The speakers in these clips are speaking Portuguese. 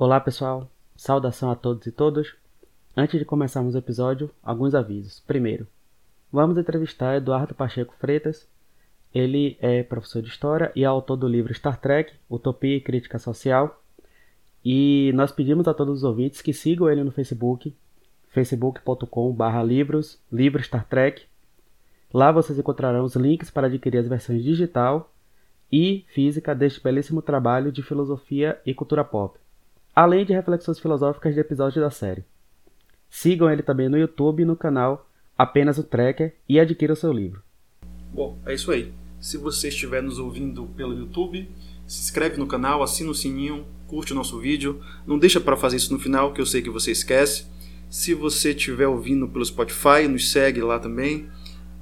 Olá pessoal, saudação a todos e todas. Antes de começarmos o episódio, alguns avisos. Primeiro, vamos entrevistar Eduardo Pacheco Freitas. Ele é professor de História e autor do livro Star Trek, Utopia e Crítica Social. E nós pedimos a todos os ouvintes que sigam ele no Facebook, facebook.com.br livros, livro Star Trek. Lá vocês encontrarão os links para adquirir as versões digital e física deste belíssimo trabalho de filosofia e cultura pop além de reflexões filosóficas de episódios da série. Sigam ele também no YouTube e no canal Apenas o Tracker e adquiram seu livro. Bom, é isso aí. Se você estiver nos ouvindo pelo YouTube, se inscreve no canal, assina o sininho, curte o nosso vídeo. Não deixa para fazer isso no final, que eu sei que você esquece. Se você estiver ouvindo pelo Spotify, nos segue lá também.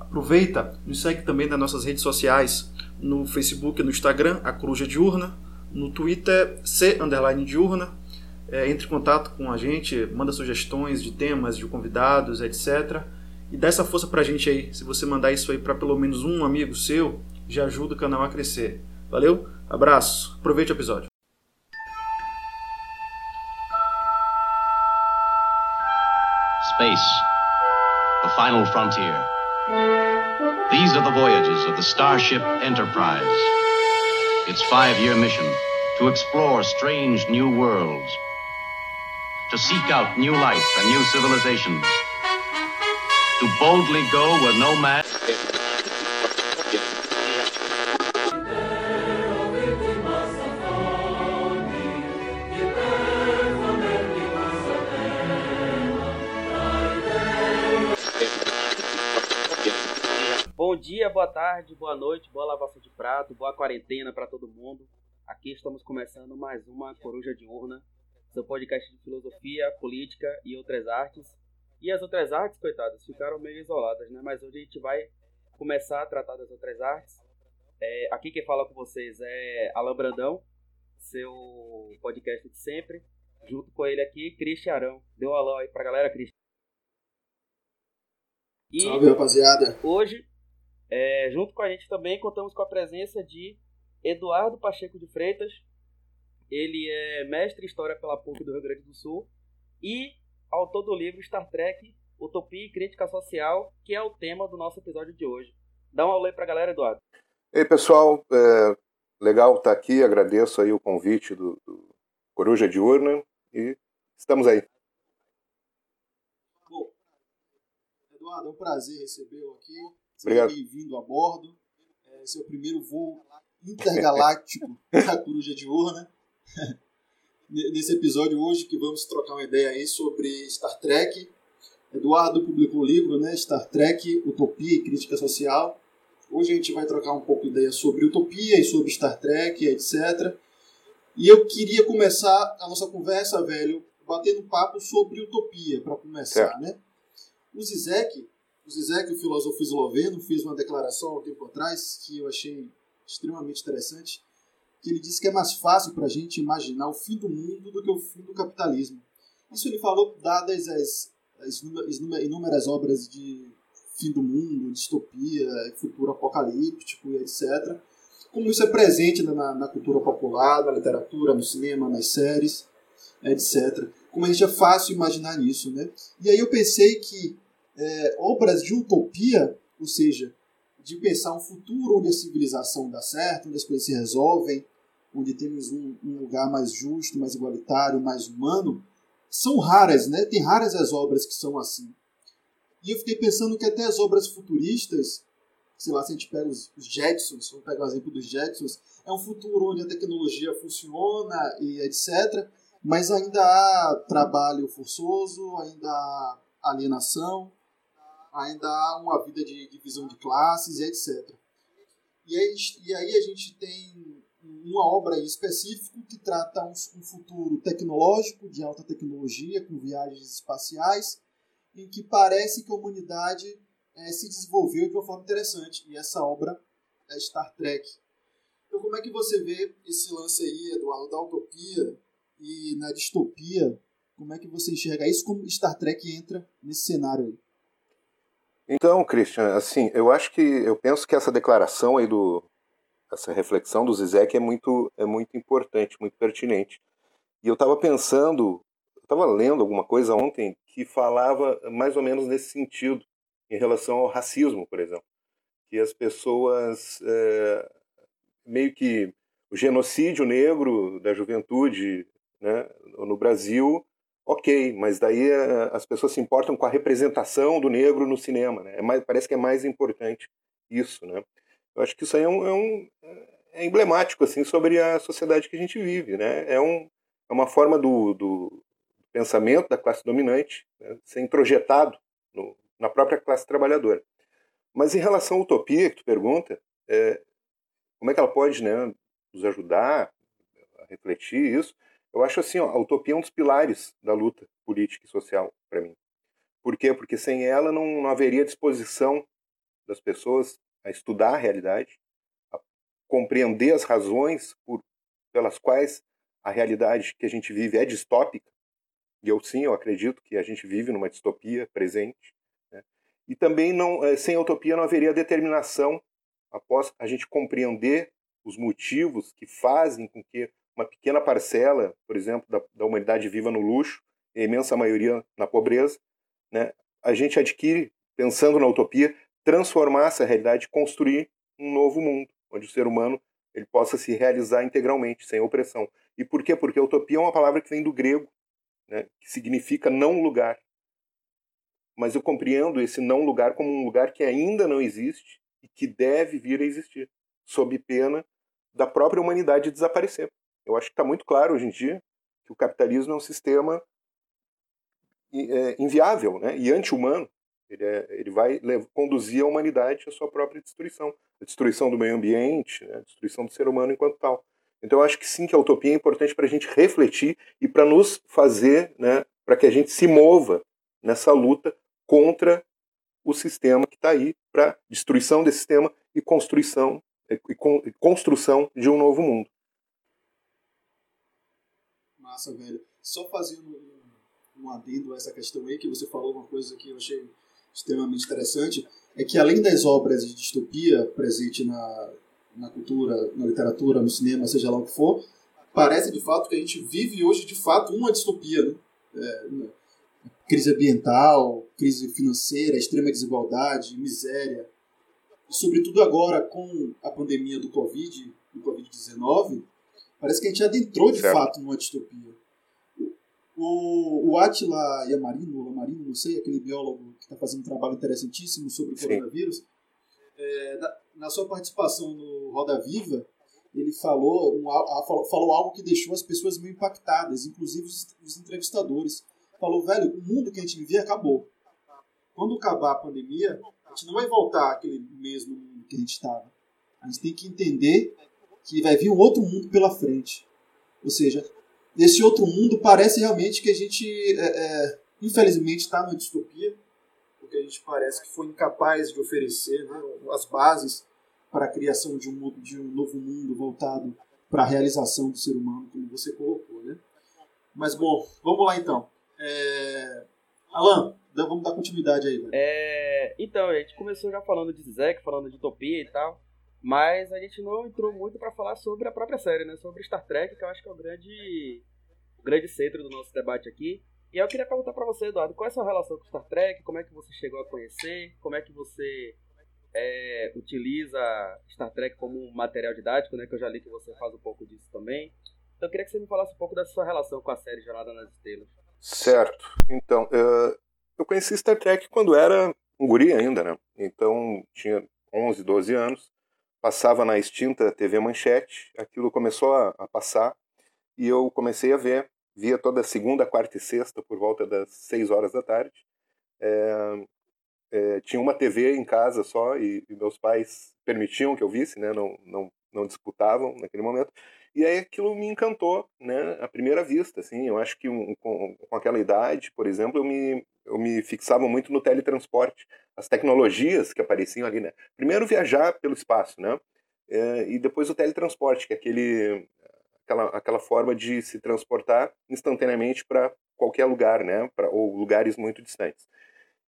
Aproveita, nos segue também nas nossas redes sociais, no Facebook e no Instagram, a Coruja Diurna, no Twitter, C Diurna é, entre em contato com a gente, manda sugestões de temas, de convidados, etc. E dá essa força pra gente aí. Se você mandar isso aí para pelo menos um amigo seu, já ajuda o canal a crescer. Valeu? Abraço. Aproveite o episódio. Space, the final frontier. These are the voyages of the Starship Enterprise. Its five year mission to explore strange new worlds to seek out new life and new civilizations, to boldly go where no man. Bom dia, boa tarde, boa noite, boa lavação de prato, boa quarentena para todo mundo. Aqui estamos começando mais uma Coruja de Urna, seu podcast de filosofia, política e outras artes. E as outras artes, coitadas, ficaram meio isoladas, né? Mas hoje a gente vai começar a tratar das outras artes. É, aqui quem fala com vocês é Alan Brandão, seu podcast de sempre. Junto com ele aqui, Cristian Arão. Deu um alô aí pra galera, Cristian. E Salve, rapaziada. Hoje, é, junto com a gente também, contamos com a presença de Eduardo Pacheco de Freitas, ele é mestre em História pela PUC do Rio Grande do Sul e autor do livro Star Trek, Utopia e Crítica Social, que é o tema do nosso episódio de hoje. Dá um alô aí pra galera, Eduardo. Ei, pessoal, é legal estar aqui, agradeço aí o convite do, do Coruja de Urna e estamos aí. Bom, Eduardo, é um prazer recebê-lo aqui. Seja bem-vindo a bordo. É, esse é primeiro voo intergaláctico da Coruja de Urna. nesse episódio hoje que vamos trocar uma ideia aí sobre Star Trek. Eduardo publicou o livro, né, Star Trek, Utopia e Crítica Social. Hoje a gente vai trocar um pouco de ideia sobre utopia e sobre Star Trek, etc. E eu queria começar a nossa conversa, velho, batendo papo sobre utopia, para começar, certo. né? O Zizek, o Zizek, o filósofo esloveno, fez uma declaração há um tempo atrás que eu achei extremamente interessante que ele disse que é mais fácil para a gente imaginar o fim do mundo do que o fim do capitalismo. Isso ele falou dadas as, as inúmeras obras de fim do mundo, distopia, futuro apocalíptico e etc. Como isso é presente na, na cultura popular, na literatura, no cinema, nas séries, etc. Como a gente é fácil imaginar isso, né? E aí eu pensei que é, obras de utopia, ou seja, de pensar um futuro onde a civilização dá certo, onde as coisas se resolvem, onde temos um, um, lugar mais justo, mais igualitário, mais humano, são raras, né? Tem raras as obras que são assim. E eu fiquei pensando que até as obras futuristas, sei lá, se a gente pega os, Jetsons, vamos pegar o exemplo dos Jetsons, é um futuro onde a tecnologia funciona e etc., mas ainda há trabalho forçoso, ainda há alienação, ainda há uma vida de divisão de classes e etc. E aí, e aí a gente tem uma obra em específico que trata um, um futuro tecnológico, de alta tecnologia, com viagens espaciais, em que parece que a humanidade é, se desenvolveu de uma forma interessante. E essa obra é Star Trek. Então, como é que você vê esse lance aí, Eduardo, da utopia e na distopia? Como é que você enxerga isso? Como Star Trek entra nesse cenário aí? Então, Christian, assim, eu acho que eu penso que essa declaração aí do essa reflexão do Zizek é muito é muito importante, muito pertinente. E eu estava pensando, estava lendo alguma coisa ontem que falava mais ou menos nesse sentido, em relação ao racismo, por exemplo. Que as pessoas, é, meio que o genocídio negro da juventude né, no Brasil, ok, mas daí é, as pessoas se importam com a representação do negro no cinema. Né? É mais, parece que é mais importante isso. Né? Eu acho que isso aí é, um, é, um, é emblemático assim, sobre a sociedade que a gente vive. Né? É, um, é uma forma do, do pensamento da classe dominante né, ser introjetado no, na própria classe trabalhadora. Mas em relação à utopia que tu pergunta, é, como é que ela pode né, nos ajudar a refletir isso? Eu acho assim, ó, a utopia é um dos pilares da luta política e social para mim. Por quê? Porque sem ela não, não haveria disposição das pessoas a estudar a realidade, a compreender as razões por, pelas quais a realidade que a gente vive é distópica. E eu sim, eu acredito que a gente vive numa distopia presente. Né? E também não, eh, sem utopia não haveria determinação após a gente compreender os motivos que fazem com que uma pequena parcela, por exemplo, da, da humanidade viva no luxo, e a imensa maioria na pobreza, né? a gente adquire, pensando na utopia, transformar essa realidade, construir um novo mundo, onde o ser humano ele possa se realizar integralmente, sem opressão. E por quê? Porque utopia é uma palavra que vem do grego, né, que significa não lugar. Mas eu compreendo esse não lugar como um lugar que ainda não existe e que deve vir a existir, sob pena da própria humanidade desaparecer. Eu acho que está muito claro hoje em dia que o capitalismo é um sistema é, inviável né, e anti-humano. Ele, é, ele vai conduzir a humanidade à sua própria destruição a destruição do meio ambiente, né, a destruição do ser humano enquanto tal. Então eu acho que sim, que a utopia é importante para a gente refletir e para nos fazer, né, para que a gente se mova nessa luta contra o sistema que está aí, para destruição desse sistema e construção, e construção de um novo mundo. Massa, velho. Só fazendo um, um adendo a essa questão aí, que você falou uma coisa que eu achei extremamente interessante, é que além das obras de distopia presentes na, na cultura, na literatura, no cinema, seja lá o que for, parece de fato que a gente vive hoje de fato uma distopia. Né? É, crise ambiental, crise financeira, extrema desigualdade, miséria. E sobretudo agora com a pandemia do Covid, do Covid-19, parece que a gente adentrou de certo. fato numa distopia. O, o Atila Yamarino, Lamarino, não sei, aquele biólogo que está fazendo um trabalho interessantíssimo sobre o coronavírus, é, na, na, sua participação no Roda Viva, ele falou, um, a, falou algo que deixou as pessoas meio impactadas, inclusive os, os entrevistadores. Falou, velho, o mundo que a gente vivia acabou. Quando acabar a pandemia, a gente não vai voltar àquele mesmo mundo que a gente estava. A gente tem que entender que vai vir um outro mundo pela frente. Ou seja, nesse outro mundo parece realmente que a gente, é, é, infelizmente, está numa distopia, porque a gente parece que foi incapaz de oferecer né, as bases para a criação de um, de um novo mundo voltado para a realização do ser humano, como você colocou. Né? Mas, bom, vamos lá então. É... Alan, vamos dar continuidade aí. É... Então, a gente começou já falando de Zek, falando de utopia e tal. Mas a gente não entrou muito para falar sobre a própria série, né? Sobre Star Trek, que eu acho que é o grande, o grande centro do nosso debate aqui. E eu queria perguntar para você, Eduardo, qual é a sua relação com Star Trek? Como é que você chegou a conhecer? Como é que você é, utiliza Star Trek como material didático, né? Que eu já li que você faz um pouco disso também. Então eu queria que você me falasse um pouco da sua relação com a série Jornada nas Estrelas. Certo. Então, eu conheci Star Trek quando era um guri ainda, né? Então tinha 11, 12 anos passava na extinta TV Manchete, aquilo começou a, a, passar e eu comecei a ver, via toda segunda, quarta e sexta por volta das seis horas da tarde. É, é, tinha uma TV em casa só e, e, meus pais permitiam que eu visse, né? Não, não, não disputavam naquele momento. E aí aquilo me encantou, né? À primeira vista, assim. Eu acho que um, com, com aquela idade, por exemplo, eu me, eu me fixava muito no teletransporte, as tecnologias que apareciam ali, né? Primeiro viajar pelo espaço, né? É, e depois o teletransporte, que é aquele, aquela, aquela forma de se transportar instantaneamente para qualquer lugar, né? Pra, ou lugares muito distantes.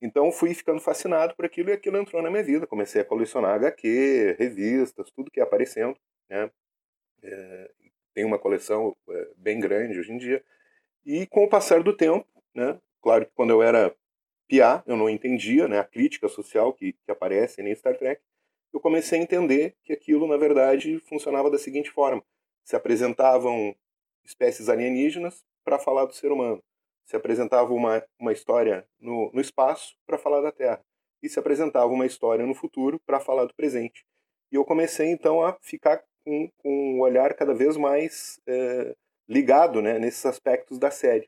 Então fui ficando fascinado por aquilo e aquilo entrou na minha vida. Comecei a colecionar HQ, revistas, tudo que ia aparecendo, né? É, tenho uma coleção é, bem grande hoje em dia. E com o passar do tempo, né, claro que quando eu era piá, eu não entendia né, a crítica social que, que aparece em Star Trek, eu comecei a entender que aquilo, na verdade, funcionava da seguinte forma. Se apresentavam espécies alienígenas para falar do ser humano. Se apresentava uma, uma história no, no espaço para falar da Terra. E se apresentava uma história no futuro para falar do presente. E eu comecei, então, a ficar com, com um olhar cada vez mais é, ligado né, nesses aspectos da série.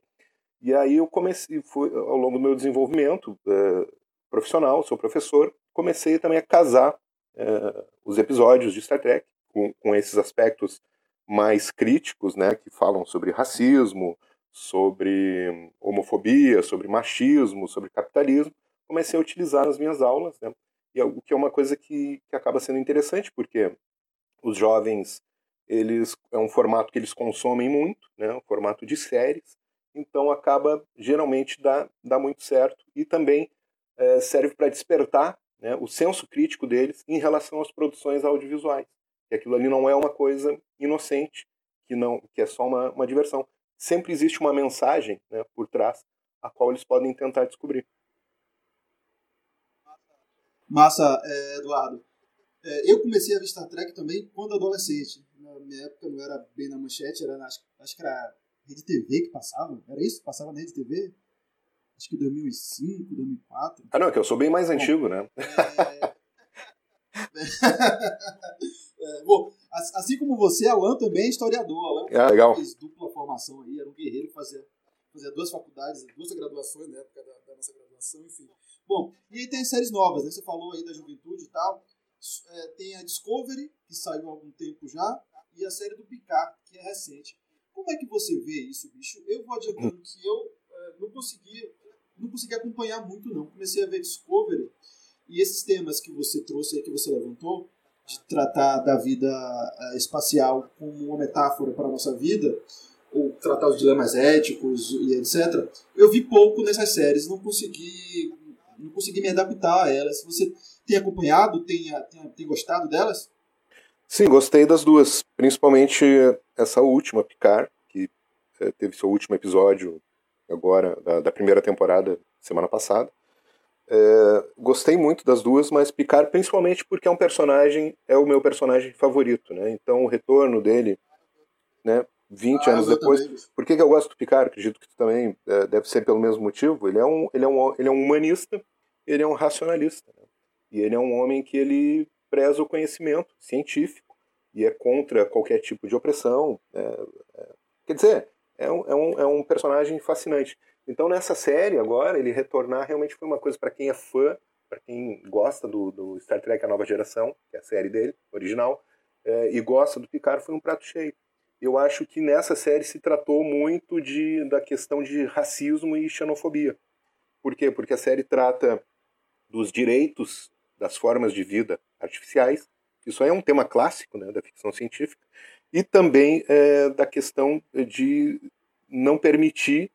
E aí eu comecei, foi, ao longo do meu desenvolvimento é, profissional, sou professor, comecei também a casar é, os episódios de Star Trek com, com esses aspectos mais críticos, né, que falam sobre racismo, sobre homofobia, sobre machismo, sobre capitalismo, comecei a utilizar nas minhas aulas, né, e é o que é uma coisa que, que acaba sendo interessante, porque os jovens, eles é um formato que eles consomem muito, né, um formato de séries, então acaba, geralmente, dá, dá muito certo, e também é, serve para despertar né, o senso crítico deles em relação às produções audiovisuais que aquilo ali não é uma coisa inocente, que não que é só uma, uma diversão. Sempre existe uma mensagem né, por trás, a qual eles podem tentar descobrir. Massa, é, Eduardo. É, eu comecei a ver Star Trek também quando adolescente. Na minha época não era bem na manchete, era na, acho, que era Rede TV que passava. Era isso? Passava na Rede TV? Acho que 2005, 2004. Ah, não, é que eu sou bem mais Bom, antigo, né? É... É, bom, assim como você, Alan também é historiador. Alan ah, legal. fez dupla formação aí, era um guerreiro, fazia, fazia duas faculdades, duas graduações na época da, da nossa graduação, enfim. Bom, e aí tem séries novas, né? Você falou aí da juventude e tal. É, tem a Discovery, que saiu há algum tempo já, e a série do Picard, que é recente. Como é que você vê isso, bicho? Eu vou adiantando que eu é, não consegui não consegui acompanhar muito, não. Comecei a ver Discovery e esses temas que você trouxe aí, que você levantou, de tratar da vida uh, espacial como uma metáfora para a nossa vida, ou tratar os dilemas éticos e etc. Eu vi pouco nessas séries, não consegui, não consegui me adaptar a elas. Você tem acompanhado, tem, tem, tem gostado delas? Sim, gostei das duas, principalmente essa última, Picard, que eh, teve seu último episódio agora da, da primeira temporada semana passada. É, gostei muito das duas, mas Picard principalmente porque é um personagem, é o meu personagem favorito, né? Então o retorno dele, né, 20 ah, anos depois. Por que, que eu gosto do Picard? Acredito que tu também é, deve ser pelo mesmo motivo. Ele é um, ele é um, ele é um humanista, ele é um racionalista. Né? E ele é um homem que ele preza o conhecimento científico e é contra qualquer tipo de opressão. Né? É, quer dizer, é um, é, um, é um personagem fascinante. Então nessa série agora, ele retornar realmente foi uma coisa para quem é fã, para quem gosta do, do, Star Trek A Nova Geração, que é a série dele, original, é, e gosta do Picard, foi um prato cheio. Eu acho que nessa série se tratou muito de, da questão de racismo e xenofobia. Por quê? Porque a série trata dos direitos das formas de vida artificiais, isso é um tema clássico né, da ficção científica, e também é, da questão de não permitir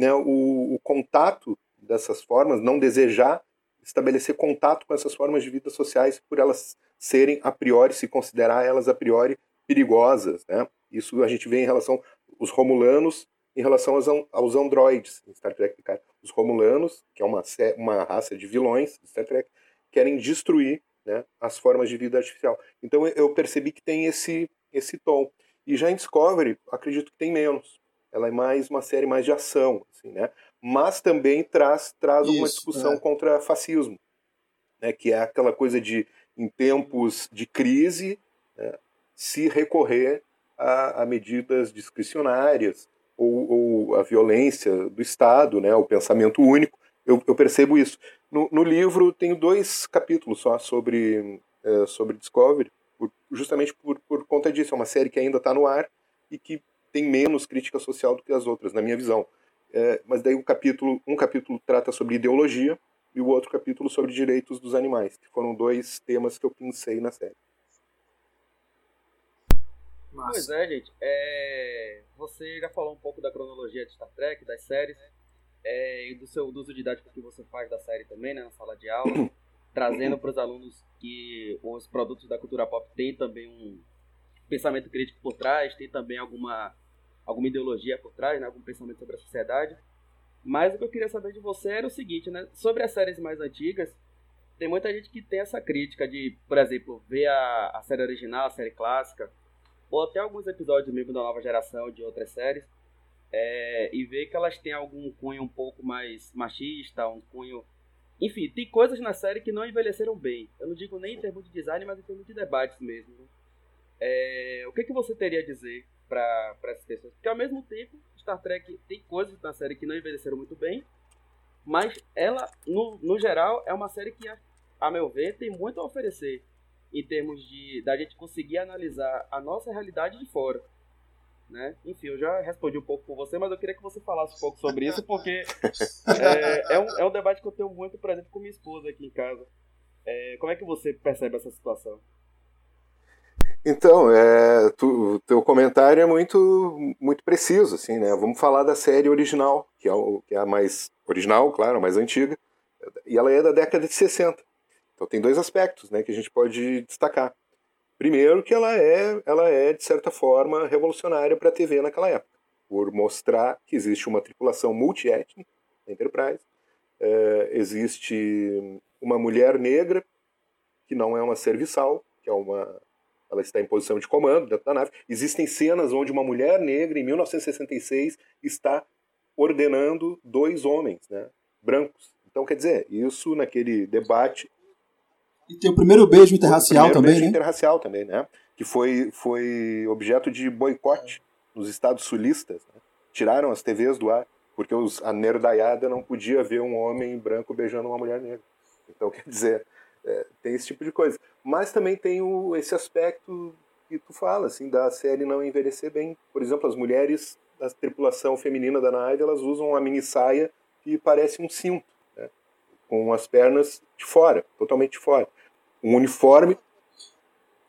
né, o, o contato dessas formas, não desejar estabelecer contato com essas formas de vida sociais por elas serem a priori, se considerar elas a priori perigosas. Né? Isso a gente vê em relação aos romulanos em relação aos, aos androides em Star Trek Picard. Os romulanos, que é uma, uma raça de vilões de Star Trek, querem destruir né, as formas de vida artificial. Então eu percebi que tem esse, esse tom. E já em Discovery, acredito que tem menos ela é mais uma série mais de ação, assim, né? Mas também traz traz Isso, uma discussão é. contra fascismo, né? Que é aquela coisa de em tempos de crise né, se recorrer a, a, medidas discricionárias ou, ou, a violência do Estado, né? O pensamento único. Eu, eu percebo isso. No, no, livro tenho dois capítulos só sobre é, sobre Discovery, por, justamente por, por conta disso. É uma série que ainda está no ar e que tem menos crítica social do que as outras, na minha visão. É, mas daí um capítulo, um capítulo trata sobre ideologia e o outro capítulo sobre direitos dos animais, que foram dois temas que eu pensei na série. Massa. Pois é, gente. É... Você já falou um pouco da cronologia de Star Trek, das séries, é... e do seu uso didático que você faz da série também, né, na sala de aula, trazendo para os alunos que os produtos da cultura pop têm também um, pensamento crítico por trás, tem também alguma, alguma ideologia por trás, né? algum pensamento sobre a sociedade. Mas o que eu queria saber de você era o seguinte, né? Sobre as séries mais antigas, tem muita gente que tem essa crítica de, por exemplo, ver a, a série original, a série clássica, ou até alguns episódios mesmo da nova geração de outras séries, é, e ver que elas têm algum cunho um pouco mais machista, um cunho. Enfim, tem coisas na série que não envelheceram bem. Eu não digo nem em termos de design, mas em termos de debates mesmo. Né? É, o que, que você teria a dizer para essas pessoas? Porque ao mesmo tempo, Star Trek tem coisas na série que não envelheceram muito bem, mas ela, no, no geral, é uma série que, a meu ver, tem muito a oferecer em termos de da gente conseguir analisar a nossa realidade de fora. Né? Enfim, eu já respondi um pouco com você, mas eu queria que você falasse um pouco sobre isso, porque é, é, um, é um debate que eu tenho muito presente com minha esposa aqui em casa. É, como é que você percebe essa situação? Então, é, tu, teu comentário é muito, muito preciso, assim, né? Vamos falar da série original, que é, o, que é a mais original, claro, a mais antiga, e ela é da década de 60. Então tem dois aspectos, né, que a gente pode destacar. Primeiro, que ela é, ela é de certa forma revolucionária para a TV naquela época, por mostrar que existe uma tripulação multiétnica, Enterprise, é, existe uma mulher negra que não é uma serviçal, que é uma ela está em posição de comando dentro da nave. Existem cenas onde uma mulher negra, em 1966, está ordenando dois homens né, brancos. Então, quer dizer, isso naquele debate. E tem o primeiro beijo interracial o também, beijo né? interracial também, né? Que foi, foi objeto de boicote nos estados sulistas. Né? Tiraram as TVs do ar, porque os, a nerdaiada não podia ver um homem branco beijando uma mulher negra. Então, quer dizer, é, tem esse tipo de coisa. Mas também tem o, esse aspecto que tu fala, assim, da série não envelhecer bem. Por exemplo, as mulheres da tripulação feminina da nave, elas usam uma mini saia que parece um cinto, né? com as pernas de fora, totalmente de fora. Um uniforme.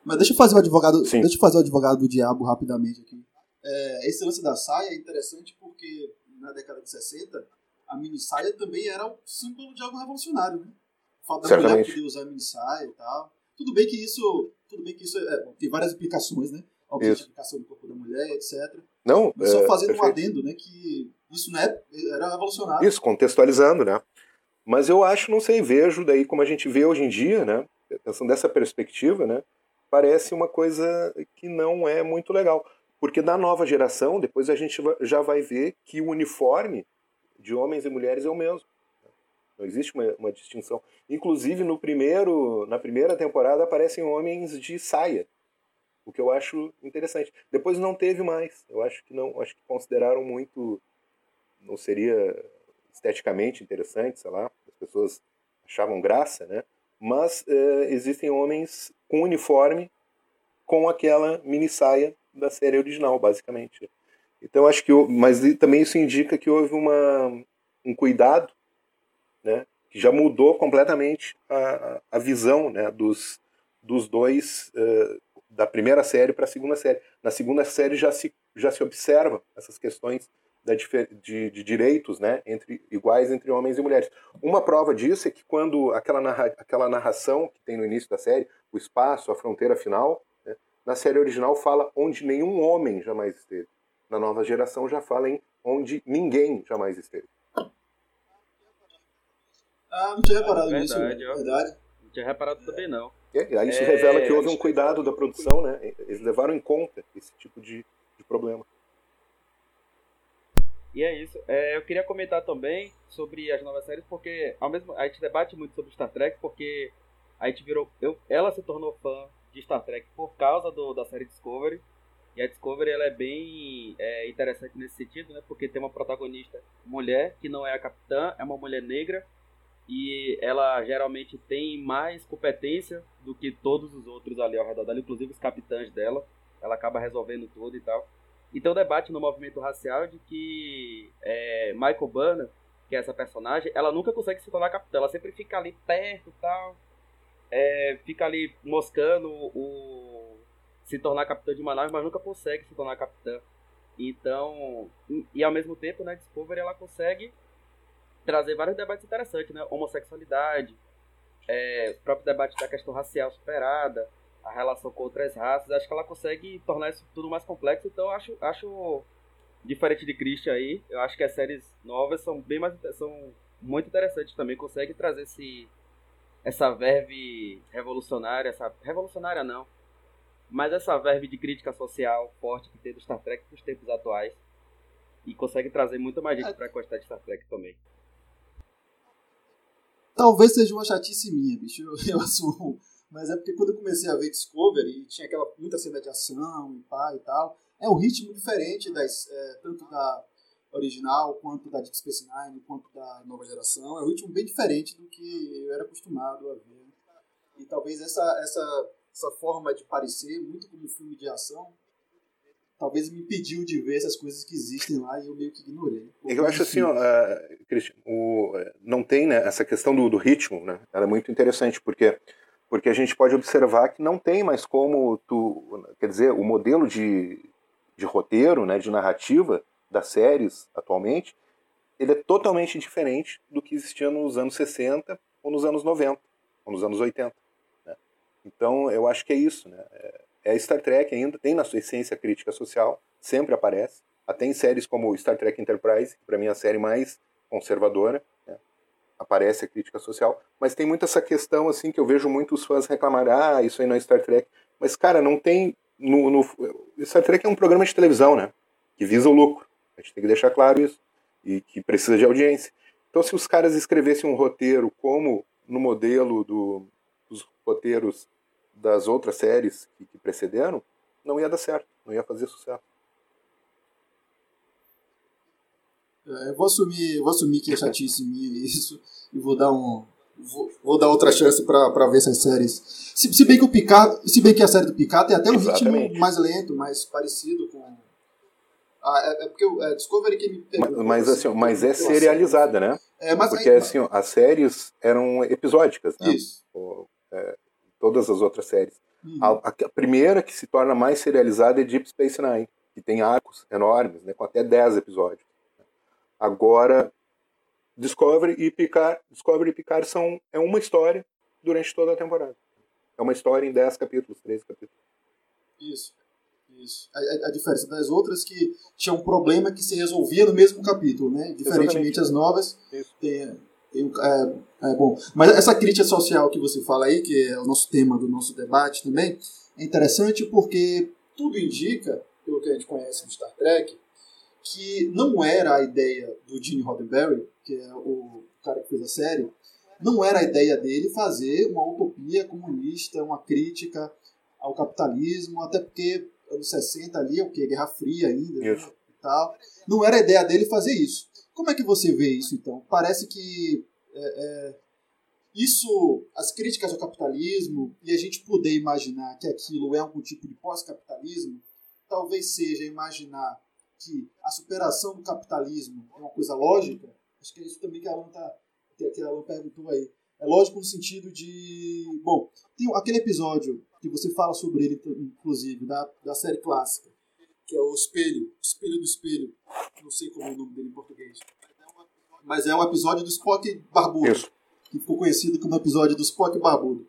Mas deixa eu fazer o advogado, Sim. deixa eu fazer o advogado do diabo rapidamente aqui. É, esse lance da saia é interessante porque na década de 60 a mini saia também era um símbolo de algo revolucionário, né? O fato da Certamente. mulher poder usar mini saia e tal. Tudo bem que isso, tudo bem que isso é, tem várias implicações, né? A objetificação do corpo da mulher, etc. Não, Mas só é, fazendo perfeito. um adendo, né, que isso né, era revolucionário. Isso, contextualizando, né? Mas eu acho, não sei, vejo daí como a gente vê hoje em dia, né? Pensando dessa perspectiva, né? Parece uma coisa que não é muito legal. Porque na nova geração, depois a gente já vai ver que o uniforme de homens e mulheres é o mesmo. Não existe uma, uma distinção. Inclusive, no primeiro, na primeira temporada aparecem homens de saia, o que eu acho interessante. Depois não teve mais. Eu acho que não, acho que consideraram muito, não seria esteticamente interessante, sei lá. As pessoas achavam graça, né? Mas é, existem homens com uniforme, com aquela mini saia da série original, basicamente. Então acho que, mas também isso indica que houve uma, um cuidado né, que já mudou completamente a, a visão né, dos, dos dois, uh, da primeira série para a segunda série. Na segunda série já se, já se observa essas questões da, de, de, direitos né, entre, iguais entre homens e mulheres. Uma prova disso é que quando aquela, narra, aquela narração que tem no início da série, o espaço, a fronteira final, né, na série original fala onde nenhum homem jamais esteve. Na nova geração já fala em onde ninguém jamais esteve. Ah, não tinha reparado verdade, nisso. Verdade. Não tinha reparado também, não. É, aí isso é... revela que houve um cuidado da produção, né? Eles levaram em conta esse tipo de, de problema. E é isso. É, eu queria comentar também sobre as novas séries, porque ao mesmo a gente debate muito sobre Star Trek, porque a gente virou. Eu, ela se tornou fã de Star Trek por causa do, da série Discovery. E a Discovery ela é bem é, interessante nesse sentido, né? Porque tem uma protagonista mulher, que não é a capitã, é uma mulher negra, e ela geralmente tem mais competência do que todos os outros ali ao redor dela, inclusive os capitães dela. Ela acaba resolvendo tudo e tal. Então, debate no movimento racial de que é, Michael Burnham, que é essa personagem, ela nunca consegue se tornar capitã. Ela sempre fica ali perto e tal. É, fica ali moscando o se tornar capitã de uma nave, mas nunca consegue se tornar capitã. Então, e, e ao mesmo tempo, né, Discovery ela consegue trazer vários debates interessantes, né? Homossexualidade, é, o próprio debate da questão racial superada, a relação com outras raças, acho que ela consegue tornar isso tudo mais complexo, então acho, acho diferente de Christian aí, eu acho que as séries novas são bem mais são muito interessantes também, consegue trazer esse essa verve revolucionária, essa revolucionária não, mas essa verve de crítica social forte que tem do Star Trek para os tempos atuais. E consegue trazer muito mais gente para gostar de Star Trek também. Talvez seja uma chatice minha, bicho, eu, eu assumo. Mas é porque quando eu comecei a ver Discovery, tinha aquela muita cena de ação e pá e tal, é um ritmo diferente das, é, tanto da original, quanto da Deep Space Nine, quanto da nova geração. É um ritmo bem diferente do que eu era acostumado a ver. E talvez essa, essa, essa forma de parecer, muito como um filme de ação, talvez me impediu de ver essas coisas que existem lá e eu meio que ignorei. Eu acho assim, ó, uh, Christian, o, não tem né, essa questão do, do ritmo, né? Ela é muito interessante, porque porque a gente pode observar que não tem mais como tu, quer dizer, o modelo de, de roteiro, né, de narrativa das séries atualmente, ele é totalmente diferente do que existia nos anos 60 ou nos anos 90 ou nos anos 80. Né? Então eu acho que é isso. Né? É, é Star Trek ainda, tem na sua essência crítica social, sempre aparece. Até em séries como Star Trek Enterprise, que para mim é a série mais conservadora, né? aparece a crítica social. Mas tem muito essa questão assim que eu vejo muitos fãs reclamar: ah, isso aí não é Star Trek. Mas, cara, não tem no, no, Star Trek é um programa de televisão, né? Que visa o lucro. A gente tem que deixar claro isso. E que precisa de audiência. Então, se os caras escrevessem um roteiro como no modelo do, dos roteiros das outras séries que, que precederam, não ia dar certo, não ia fazer sucesso. É, eu vou assumir, vou assumir que é chatice minha isso e vou dar um, vou, vou dar outra chance para ver essas séries. Se, se, bem que o Picard, se bem que a série do Picard tem até um Exatamente. ritmo mais lento, mais parecido com ah, é, é, porque o é, Discovery que me Mas, mas assim, mas é serializada, né? É, mas porque aí, assim, ó, as séries eram episódicas, né? Isso. O, é, todas as outras séries. Uhum. A, a, primeira que se torna mais serializada é Deep Space Nine, que tem arcos enormes, né, com até 10 episódios. Agora, Discovery e Picard, Discovery e Picard são é uma história durante toda a temporada. É uma história em 10 capítulos, 13 capítulos. Isso. Isso. A, a, diferença das outras que tinha um problema que se resolvia no mesmo capítulo, né? Diferentemente Exatamente. as novas, tem, tem é, é, bom. Mas essa crítica social que você fala aí, que é o nosso tema do nosso debate também, é interessante porque tudo indica, pelo que a gente conhece do Star Trek, que não era a ideia do Gene Roddenberry, que é o cara que fez a série, não era a ideia dele fazer uma utopia comunista, uma crítica ao capitalismo, até porque anos 60 ali é o que? Guerra Fria ainda né, e tal. Não era a ideia dele fazer isso. Como é que você vê isso então? Parece que é, é, isso, as críticas ao capitalismo e a gente poder imaginar que aquilo é algum tipo de pós-capitalismo, talvez seja imaginar que a superação do capitalismo é uma coisa lógica. Acho que é isso também que a Alan, tá, que a Alan perguntou aí. É lógico no sentido de. Bom, tem aquele episódio que você fala sobre ele, inclusive, da, da série clássica, que é o Espelho, Espelho do Espelho. Não sei como é o nome dele em português. Mas é o episódio do Spock Barbudo, Isso. que ficou conhecido como episódio do Spock Barbudo.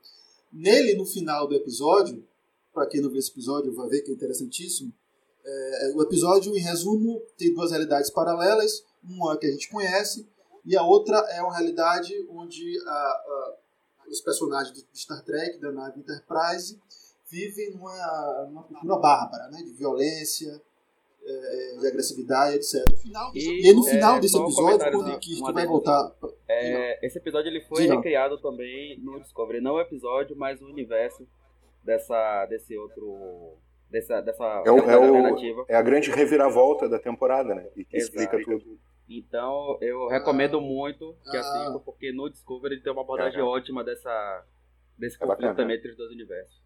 Nele, no final do episódio, para quem não viu esse episódio vai ver que é interessantíssimo, é, o episódio, em resumo, tem duas realidades paralelas, uma que a gente conhece e a outra é uma realidade onde a, a os personagens de Star Trek, da nave Enterprise, vivem numa, numa cultura bárbara, né? De violência, é, de agressividade, etc. E, e no final é, desse episódio, quando o Kirk vai voltar... É, esse episódio ele foi recriado também no Discovery. Não o episódio, mas o universo dessa, desse outro... Dessa, dessa é, o, é, o, é a grande reviravolta da temporada, né? E que Exato. explica tudo. Então eu recomendo muito que ah. assistam, porque no Discovery tem uma abordagem é, ótima dessa, desse é conflito também entre os dois universos.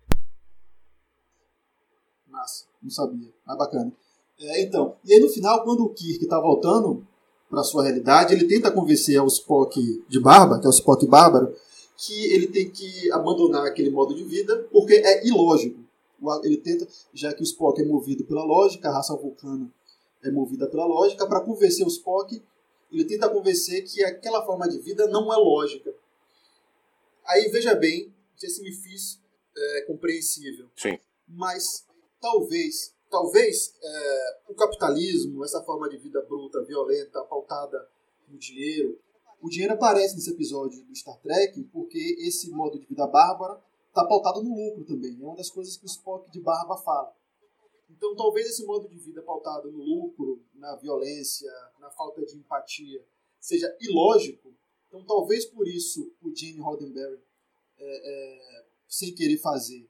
Massa, não sabia. Mas bacana. É, então, e aí no final, quando o Kirk está voltando para sua realidade, ele tenta convencer ao Spock de barba, que é o Spock bárbaro, que ele tem que abandonar aquele modo de vida, porque é ilógico. Ele tenta, já que o Spock é movido pela lógica, a raça vulcana é movida pela lógica, para convencer o Spock, ele tenta convencer que aquela forma de vida não é lógica. Aí veja bem, se me fiz é, compreensível. Sim. Mas talvez, talvez é, o capitalismo, essa forma de vida bruta, violenta, pautada no dinheiro, o dinheiro aparece nesse episódio do Star Trek porque esse modo de vida bárbara está pautado no lucro também. É uma das coisas que o Spock de barba fala. Então, talvez esse modo de vida pautado no lucro, na violência, na falta de empatia, seja ilógico. Então, talvez por isso o Gene Roddenberry, é, é, sem querer fazer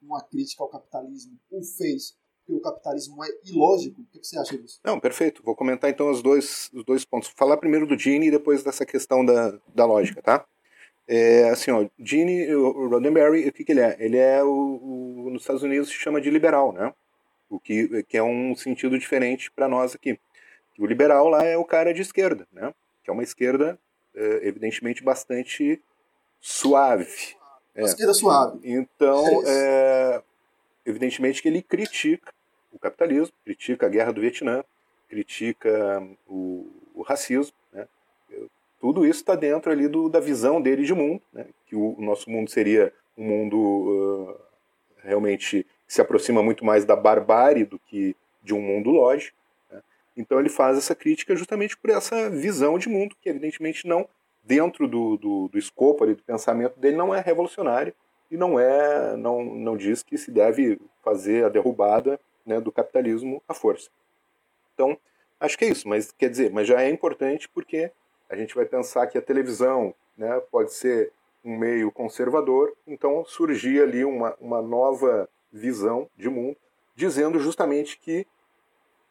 uma crítica ao capitalismo, o fez porque o capitalismo é ilógico. O que você acha disso? Não, perfeito. Vou comentar então os dois, os dois pontos. Vou falar primeiro do Gene e depois dessa questão da, da lógica, tá? É, assim, ó, Gene, o Roddenberry, o que, que ele é? Ele é, o, o, nos Estados Unidos se chama de liberal, né? O que, que é um sentido diferente para nós aqui. O liberal lá é o cara de esquerda, né? Que é uma esquerda, é, evidentemente, bastante suave. É. Uma esquerda suave. Então, é, evidentemente que ele critica o capitalismo, critica a guerra do Vietnã, critica o, o racismo, né? Tudo isso está dentro ali do, da visão dele de mundo, né? que o, o nosso mundo seria um mundo uh, realmente que se aproxima muito mais da barbárie do que de um mundo lógico. Né? Então ele faz essa crítica justamente por essa visão de mundo, que evidentemente não, dentro do, do, do escopo ali, do pensamento dele, não é revolucionária e não é não, não diz que se deve fazer a derrubada né, do capitalismo à força. Então, acho que é isso, mas quer dizer, mas já é importante porque a gente vai pensar que a televisão né, pode ser um meio conservador, então surgir ali uma, uma nova visão de mundo, dizendo justamente que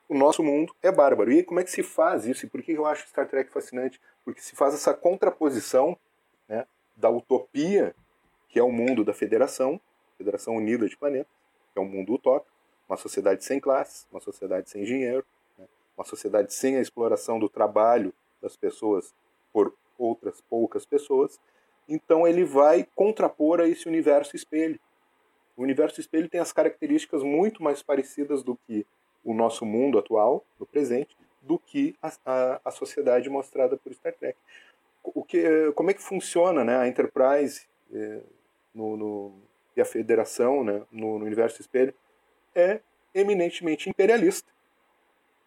o nosso mundo é bárbaro. E como é que se faz isso? E por que eu acho Star Trek fascinante? Porque se faz essa contraposição né, da utopia, que é o mundo da Federação, Federação Unida de Planetas, que é um mundo utópico, uma sociedade sem classes, uma sociedade sem dinheiro, né? uma sociedade sem a exploração do trabalho das pessoas por outras poucas pessoas. Então ele vai contrapor a esse universo espelho. O universo espelho tem as características muito mais parecidas do que o nosso mundo atual, no presente, do que a, a, a sociedade mostrada por Star Trek. O que, como é que funciona né, a Enterprise eh, no, no, e a Federação né, no, no universo espelho? é eminentemente imperialista.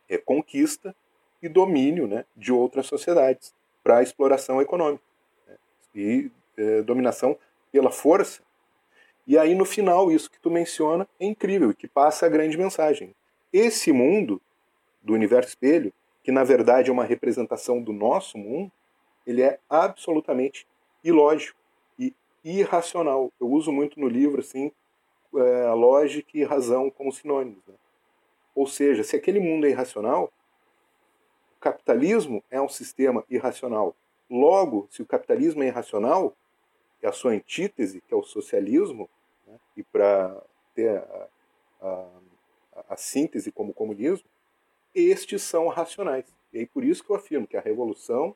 É conquista e domínio né, de outras sociedades para exploração econômica né, e é, dominação pela força. E aí, no final, isso que tu menciona é incrível, que passa a grande mensagem. Esse mundo do universo espelho, que na verdade é uma representação do nosso mundo, ele é absolutamente ilógico e irracional. Eu uso muito no livro assim é, lógica e razão como sinônimos. Né? Ou seja, se aquele mundo é irracional, o capitalismo é um sistema irracional. Logo, se o capitalismo é irracional, é a sua antítese, que é o socialismo, né? e para ter a, a, a, síntese como comunismo, estes são racionais. E aí por isso que eu afirmo que a revolução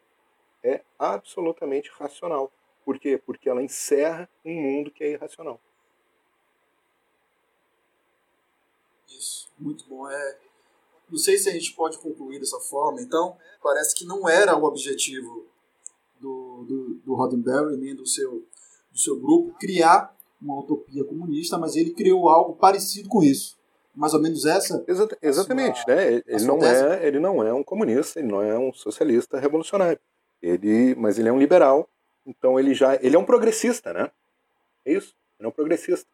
é absolutamente racional. Por quê? Porque ela encerra um mundo que é irracional. Isso, muito bom. É, não sei se a gente pode concluir dessa forma, então, parece que não era o objetivo do, do, do Roddenberry, nem do seu, do seu grupo, criar uma utopia comunista, mas ele criou algo parecido com isso. Mais ou menos essa? Exata, exatamente, sua, né? Ele não, é, ele não é um comunista, ele não é um socialista revolucionário. Ele, mas ele é um liberal, então ele já. Ele é um progressista, né? É isso? Ele é um progressista.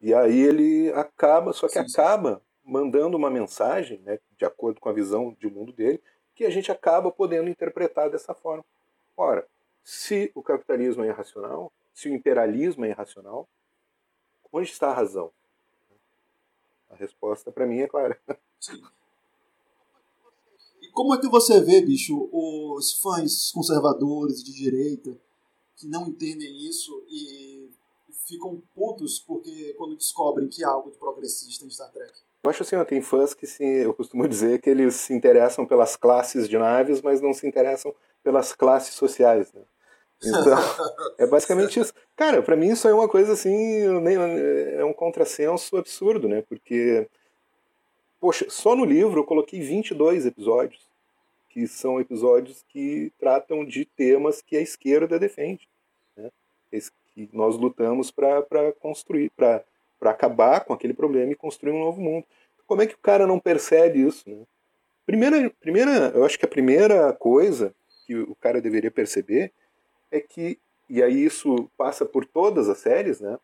E aí ele acaba, só que sim, acaba mandando uma mensagem, né, de acordo com a visão de mundo dele, que a gente acaba podendo interpretar dessa forma. Ora, se o capitalismo é irracional, se o imperialismo é irracional, onde está a razão? A resposta para mim é clara. Sim. E como é que você vê, bicho, os fãs conservadores de direita que não entendem isso e ficam putos porque quando descobrem que há algo de progressista em Star Trek. Eu acho assim, ó, tem fãs que se, eu costumo dizer que eles se interessam pelas classes de naves, mas não se interessam pelas classes sociais, né? Então, é basicamente isso. Cara, para mim isso é uma coisa assim, é um contrassenso absurdo, né? Porque, poxa, só no livro eu coloquei 22 episódios, que são episódios que tratam de temas que a esquerda defende que nós lutamos para construir, para acabar com aquele problema e construir um novo mundo. Como é que o cara não percebe isso? Né? Primeira, primeira, eu acho que a primeira coisa que o cara deveria perceber é que, e aí isso passa por todas as séries, né?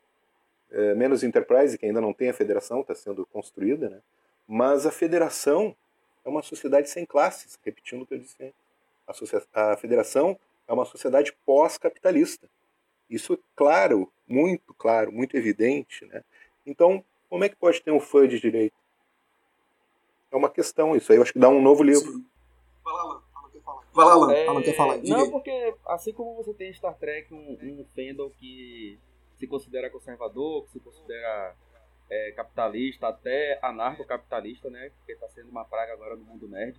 É, menos Enterprise, que ainda não tem a federação, está sendo construída, né? mas a federação é uma sociedade sem classes, repetindo o que eu disse. A, a federação é uma sociedade pós-capitalista. Isso é claro, muito claro, muito evidente. Né? Então, como é que pode ter um fã de direito? É uma questão isso aí. Eu acho que dá um novo livro. Sim. Alan. Vai lá, Alan. É... Alan quer falar. Diga não, aí. porque assim como você tem Star Trek, um, um fandom que se considera conservador, que se considera é, capitalista, até anarcocapitalista, né? Porque está sendo uma praga agora no mundo nerd.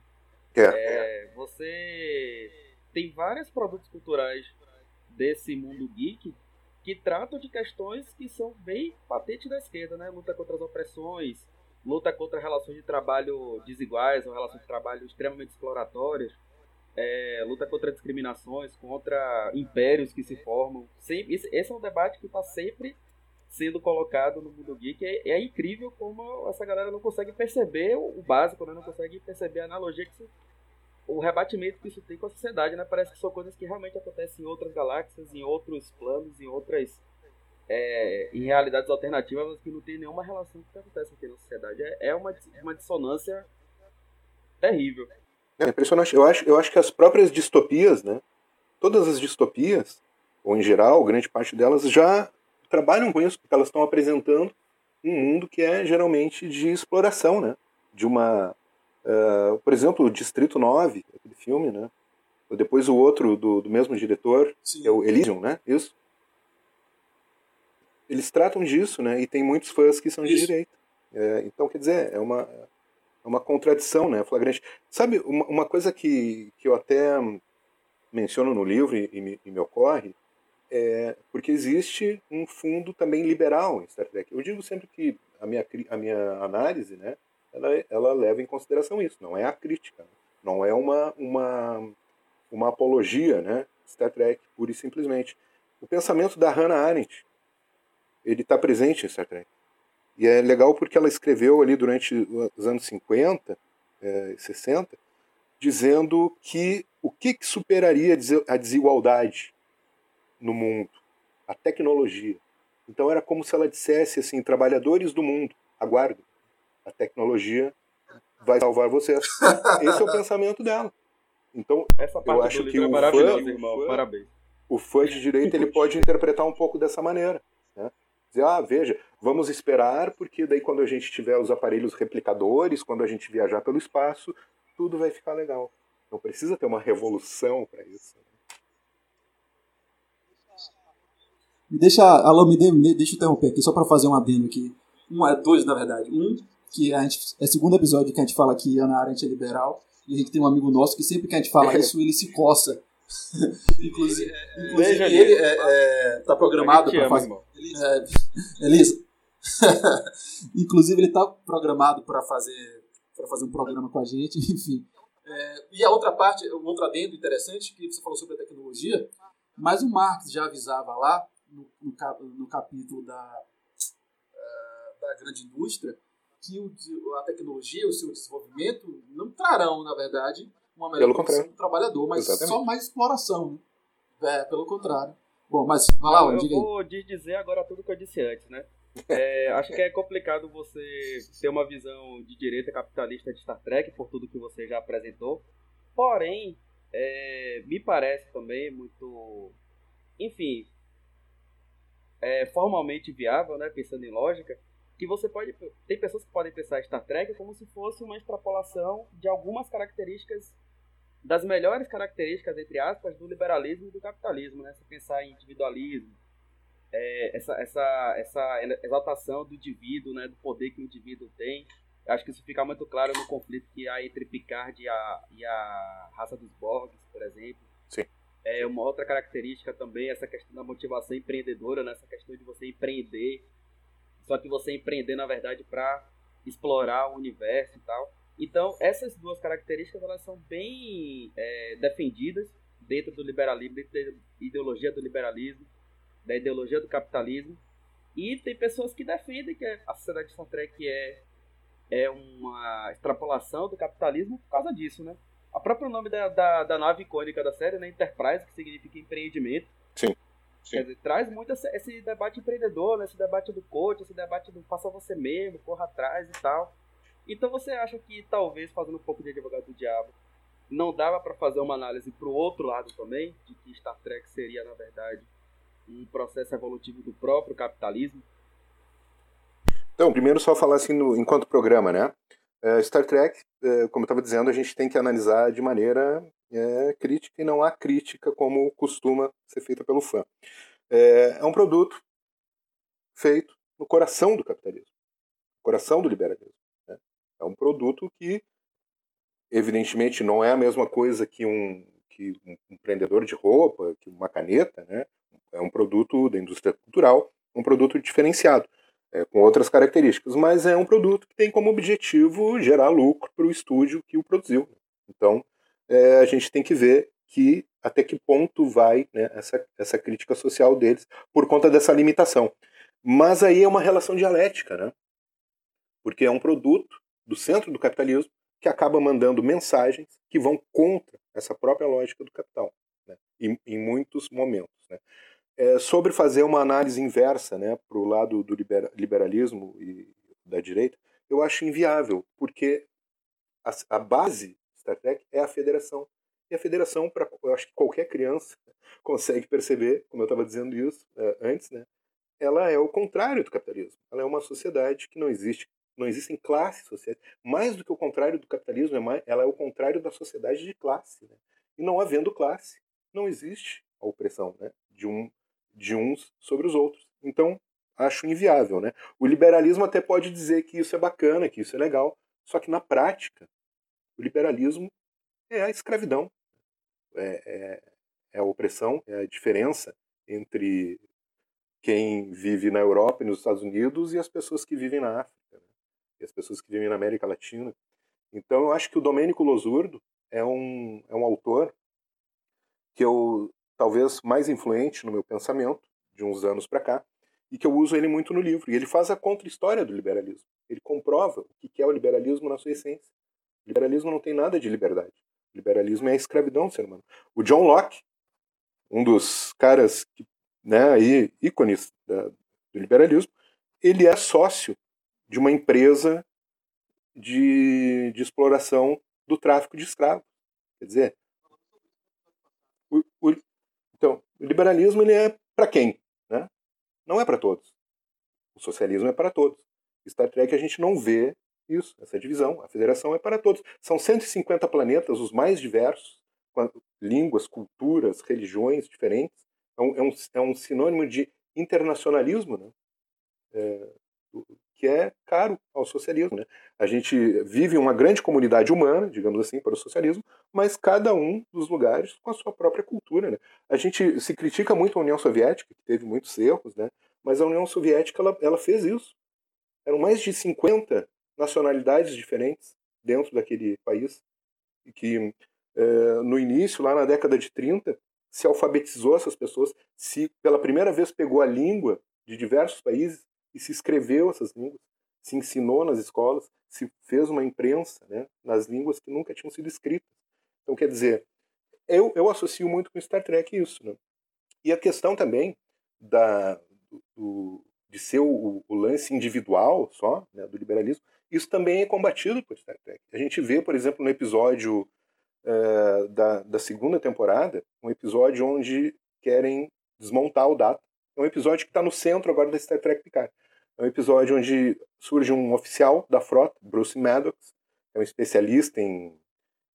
É. É, você tem vários produtos culturais desse mundo geek que tratam de questões que são bem patentes da esquerda, né? Luta contra as opressões, luta contra relações de trabalho desiguais ou relações de trabalho extremamente exploratórias, é, luta contra discriminações, contra impérios que se formam. Sempre, esse é um debate que está sempre sendo colocado no mundo geek. É, é, incrível como essa galera não consegue perceber o, básico, né? não consegue perceber a analogia que isso, o rebatimento que isso tem com a sociedade, né? Parece que são coisas que realmente acontecem em outras galáxias, em outros planos, em outras é, em realidades alternativas, que não tem nenhuma relação com o que acontece aqui na sociedade. É, é uma, uma dissonância terrível. É impressionante. Eu acho, eu acho que as próprias distopias, né? Todas as distopias, ou em geral, grande parte delas, já trabalham com isso, porque elas estão apresentando um mundo que é geralmente de exploração, né? De uma. Uh, por exemplo, o Distrito 9, aquele filme, né? Depois o outro do, do mesmo diretor, Sim. que é o Elysium, né? Isso. Eles tratam disso, né? E tem muitos fãs que são de direita. É, então, quer dizer, é uma, é uma contradição, né? Flagrante. Sabe, uma, uma coisa que, que eu até menciono no livro e, e, me, e me ocorre é, porque existe um fundo também liberal em Star Trek. Eu digo sempre que a minha, a minha análise, né, ela, ela leva em consideração isso, não é a crítica, não é uma, uma, uma apologia, né, Star Trek, pura e simplesmente. O pensamento da Hannah Arendt, ele está presente em Star Trek. E é legal porque ela escreveu ali durante os anos 50, é, 60, dizendo que o que, que superaria a desigualdade no mundo, a tecnologia. Então era como se ela dissesse assim, trabalhadores do mundo, aguardem, a tecnologia vai salvar vocês. Esse é o pensamento dela. Então, eu acho que o é fã, irmão. Parabéns. o fã de direito ele pode interpretar um pouco dessa maneira. Né? Dizer, ah, veja, vamos esperar, porque daí quando a gente tiver os aparelhos replicadores, quando a gente viajar pelo espaço, tudo vai ficar legal. Não precisa ter uma revolução para isso. Me deixa, alô, me, dê, me deixa eu interromper aqui, só para fazer um adendo aqui. Um, é dois, na verdade. Um, que a gente, é o segundo episódio que a gente fala que Ana Arendt é liberal, e a gente tem um amigo nosso que sempre que a gente fala isso, ele se coça. Inclusive, inclusive ele é, é, tá programado para fazer. É, Elisa. inclusive ele tá programado para fazer para fazer um programa com a gente, enfim. É, e a outra parte, um outro adendo interessante que você falou sobre a tecnologia, mas o Marx já avisava lá no, no, no capítulo da, da grande indústria que o, a tecnologia, o seu desenvolvimento, não trarão, na verdade, uma melhor condição do trabalhador, mas Exatamente. só mais exploração. Né? É, pelo contrário. Bom, mas vai lá, Eu vou dizer agora tudo que eu disse antes, né? É, acho que é complicado você ter uma visão de direita capitalista de Star Trek, por tudo que você já apresentou. Porém, é, me parece também muito. Enfim, é, formalmente viável, né, pensando em lógica, que você pode. Tem pessoas que podem pensar Star Trek como se fosse uma extrapolação de algumas características, das melhores características, entre aspas, do liberalismo e do capitalismo, né? Se pensar em individualismo, é, essa, essa, essa exaltação do indivíduo, né, do poder que o indivíduo tem. Acho que isso fica muito claro no conflito que há entre Picard e a, e a raça dos Borgs, por exemplo. Sim. É uma outra característica também essa questão da motivação empreendedora, né? essa questão de você empreender, só que você empreender na verdade para explorar o universo e tal. Então essas duas características elas são bem é, defendidas dentro do liberalismo, dentro da ideologia do liberalismo. da ideologia do capitalismo. E tem pessoas que defendem que a sociedade de Trek é, é uma extrapolação do capitalismo por causa disso, né? A próprio nome da, da, da nave icônica da série, né? Enterprise, que significa empreendimento. Sim. Quer dizer, traz muito esse, esse, debate empreendedor, né? esse debate do coach, esse debate do faça você mesmo, corra atrás e tal. Então você acha que talvez, fazendo um pouco de advogado do diabo, não dava para fazer uma análise para o outro lado também, de que Star Trek seria, na verdade, um processo evolutivo do próprio capitalismo? Então, primeiro só falar assim no, enquanto programa, né? Uh, Star Trek, uh, como eu estava dizendo, a gente tem que analisar de maneira uh, crítica e não há crítica como costuma ser feita pelo fã. É, é um produto feito no coração do capitalismo, coração do liberalismo. É um produto que, evidentemente, não é a mesma coisa que um, que um empreendedor de roupa, que uma caneta, né? É um produto da indústria cultural, um produto diferenciado, é, com outras características, mas é um produto que tem como objetivo gerar lucro para o estúdio que o produziu. Então, é, a gente tem que ver que até que ponto vai né, essa, essa crítica social deles por conta dessa limitação. Mas aí é uma relação dialética, né? Porque é um produto do centro do capitalismo que acaba mandando mensagens que vão contra essa própria lógica do capital, né? em, em muitos momentos. Né? É, sobre fazer uma análise inversa né, para o lado do liberalismo e da direita, eu acho inviável, porque a, a base Star Trek é a federação. E a federação, pra, eu acho que qualquer criança consegue perceber, como eu estava dizendo isso é, antes, né, ela é o contrário do capitalismo. Ela é uma sociedade que não existe, não existem classes sociais. Mais do que o contrário do capitalismo, é ela é o contrário da sociedade de classe. Né? E não havendo classe, não existe a opressão né, de um de uns sobre os outros. Então, acho inviável. Né? O liberalismo até pode dizer que isso é bacana, que isso é legal, só que na prática, o liberalismo é a escravidão, é, é, é a opressão, é a diferença entre quem vive na Europa e nos Estados Unidos e as pessoas que vivem na África? E as pessoas que vivem na América Latina. Então, eu acho que o Domênico Losurdo é um, é um autor que eu talvez mais influente no meu pensamento, de uns anos para cá, e que eu uso ele muito no livro. E ele faz a contra-história do liberalismo. Ele comprova o que é o liberalismo na sua essência. O liberalismo não tem nada de liberdade. O liberalismo é a escravidão do ser humano. O John Locke, um dos caras que, né, aí, ícones da, do liberalismo, ele é sócio de uma empresa de, de exploração do tráfico de escravos. Quer dizer, o, o, então, o liberalismo ele é para quem? Né? Não é para todos. O socialismo é para todos. Star Trek a gente não vê isso, essa divisão. A federação é para todos. São 150 planetas, os mais diversos, com línguas, culturas, religiões diferentes. É um, é um, é um sinônimo de internacionalismo, né? É, que é caro ao socialismo. Né? A gente vive uma grande comunidade humana, digamos assim, para o socialismo, mas cada um dos lugares com a sua própria cultura. Né? A gente se critica muito a União Soviética, que teve muitos erros, né? mas a União Soviética ela, ela fez isso. Eram mais de 50 nacionalidades diferentes dentro daquele país, que é, no início, lá na década de 30, se alfabetizou essas pessoas, se pela primeira vez pegou a língua de diversos países e se escreveu essas línguas, se ensinou nas escolas, se fez uma imprensa né, nas línguas que nunca tinham sido escritas. Então, quer dizer, eu, eu associo muito com Star Trek isso. Né? E a questão também da, do, de ser o, o, lance individual só, né, do liberalismo, isso também é combatido por Star Trek. A gente vê, por exemplo, no episódio uh, da, da segunda temporada, um episódio onde querem desmontar o Data. É um episódio que está no centro agora da Star Trek Picard. É um episódio onde surge um oficial da frota, Bruce Maddox, é um especialista em,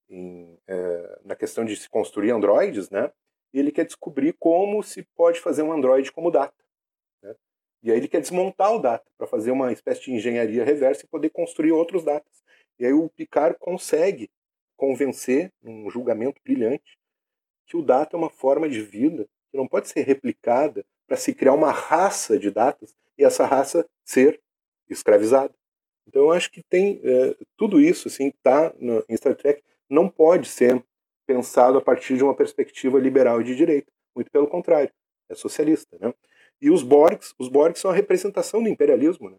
em é, na questão de se construir androides, né? E ele quer descobrir como se pode fazer um androide como Data. Né? E aí ele quer desmontar o Data para fazer uma espécie de engenharia reversa e poder construir outros datas. E aí o Picard consegue convencer, num julgamento brilhante, que o Data é uma forma de vida que não pode ser replicada para se criar uma raça de datas e essa raça ser escravizada. Então eu acho que tem é, tudo isso assim está em Star Trek não pode ser pensado a partir de uma perspectiva liberal e de direita, muito pelo contrário, é socialista, né? E os Borgs, os Borgs são a representação do imperialismo. Né?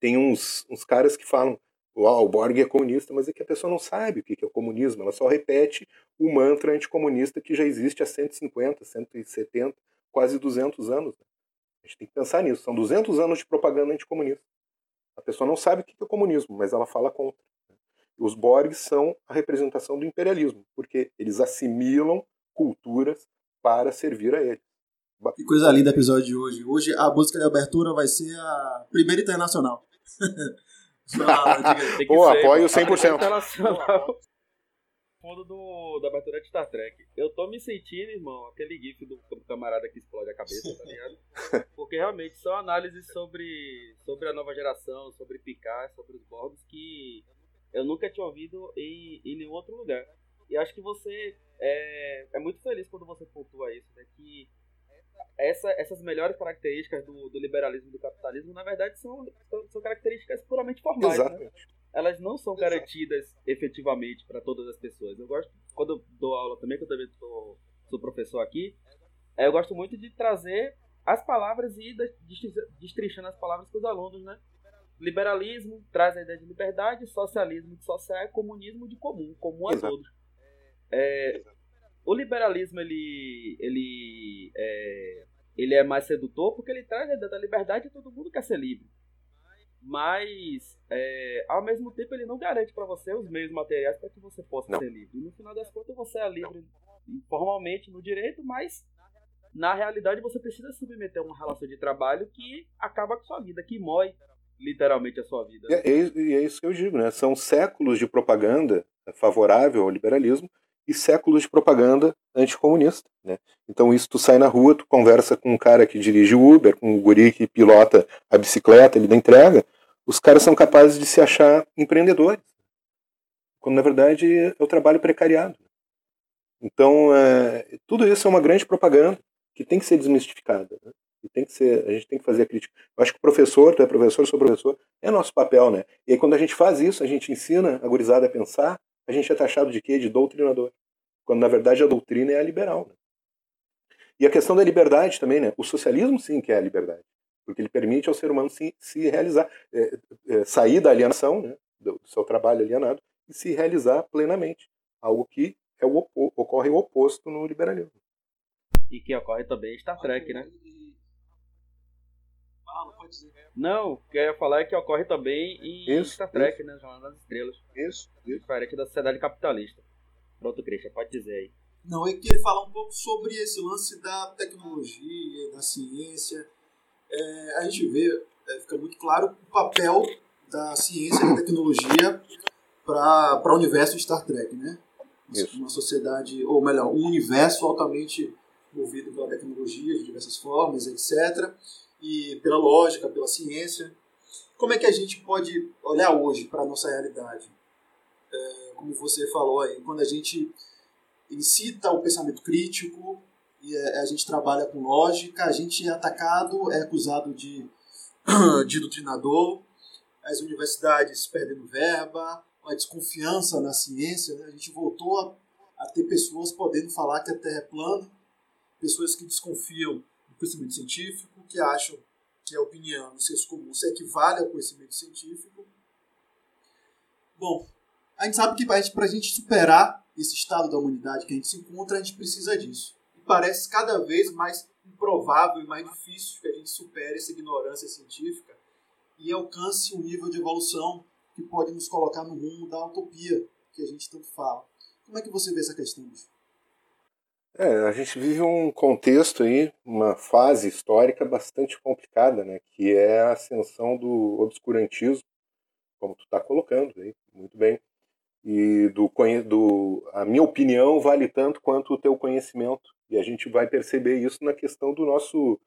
Tem uns, uns caras que falam, o Borg é comunista, mas é que a pessoa não sabe o que é o comunismo, ela só repete o mantra anticomunista que já existe há 150, 170, quase 200 anos. Né? A gente tem que pensar nisso, são 200 anos de propaganda anticomunista. A pessoa não sabe o que é o comunismo, mas ela fala contra. Né? Os Borgs são a representação do imperialismo, porque eles assimilam culturas para servir a eles. Que coisa linda o episódio de hoje. Hoje a música de abertura vai ser a primeira internacional. Pô, apoio 100%. Fundo do, da abertura de Star Trek. Eu tô me sentindo, irmão, aquele gif do, do camarada que explode a cabeça, tá ligado? Porque realmente são análises sobre, sobre a nova geração, sobre Picard, sobre os Borgs que eu nunca tinha ouvido em, em nenhum outro lugar. E acho que você é, é muito feliz quando você pontua isso, né? Que essa, essas melhores características do, do liberalismo e do capitalismo, na verdade, são, são, são características puramente formais. Né? Elas não são garantidas efetivamente para todas as pessoas. Eu gosto, quando eu dou aula também, que eu também sou, sou professor aqui, é, eu gosto muito de trazer as palavras e destrinchando as palavras com os alunos, né? Liberalismo traz a ideia de liberdade, socialismo de social, comunismo de comum, comum a todos. É, o liberalismo ele ele é, ele é mais sedutor porque ele traz a ideia da liberdade e todo mundo quer ser livre mas é, ao mesmo tempo ele não garante para você os meios materiais para que você possa não. ser livre e no final das contas você é livre formalmente no direito mas na realidade você precisa submeter a uma relação de trabalho que acaba com sua vida que mói literalmente a sua vida e é, é, é isso que eu digo né são séculos de propaganda favorável ao liberalismo e séculos de propaganda anticomunista. Né? Então isso tu sai na rua, tu conversa com um cara que dirige o Uber, com um guri que pilota a bicicleta ele da entrega, os caras são capazes de se achar empreendedores, quando na verdade é o trabalho precariado. Então é, tudo isso é uma grande propaganda que tem que ser desmistificada. Né? E tem que ser, a gente tem que fazer a crítica. Eu acho que o professor, tu é professor, sou professor, é nosso papel, né? E aí quando a gente faz isso, a gente ensina a gurizada a pensar, a gente é taxado de quê? De doutrinador. Quando na verdade a doutrina é a liberal. Né? E a questão da liberdade também, né? O socialismo sim que é a liberdade. Porque ele permite ao ser humano se, se realizar, é, é, sair da alienação, né? do, do seu trabalho alienado, e se realizar plenamente. Algo que é o, ocorre o oposto no liberalismo. E que ocorre também em Star Trek, né? Dizer. Não, o que eu ia falar é que ocorre também em isso, Star Trek, isso. né? Jornada das Estrelas. Isso, isso. Diferente da sociedade capitalista. Pronto, Christian, pode dizer aí. Não, eu queria falar um pouco sobre esse lance da tecnologia, da ciência. É, a gente vê, é, fica muito claro o papel da ciência e da tecnologia para o universo de Star Trek, né? Isso. Uma sociedade, ou melhor, um universo altamente movido pela tecnologia de diversas formas, etc e pela lógica, pela ciência. Como é que a gente pode olhar hoje para a nossa realidade? É, como você falou aí, quando a gente incita o pensamento crítico a gente trabalha com lógica, a gente é atacado, é acusado de, de doutrinador, as universidades perdendo verba, a desconfiança na ciência, né? a gente voltou a, a ter pessoas podendo falar que a Terra é plana, pessoas que desconfiam do conhecimento científico, que acham que a opinião no senso comum se equivale ao conhecimento científico. Bom, a gente sabe que para a gente superar esse estado da humanidade que a gente se encontra, a gente precisa disso. Parece cada vez mais improvável e mais difícil que a gente supere essa ignorância científica e alcance um nível de evolução que pode nos colocar no rumo da utopia que a gente tanto fala. Como é que você vê essa questão, bicho? É, a gente vive um contexto aí, uma fase histórica bastante complicada, né, que é a ascensão do obscurantismo, como tu está colocando aí, muito bem, e do, do a minha opinião vale tanto quanto o teu conhecimento, e a gente vai perceber isso na questão do nosso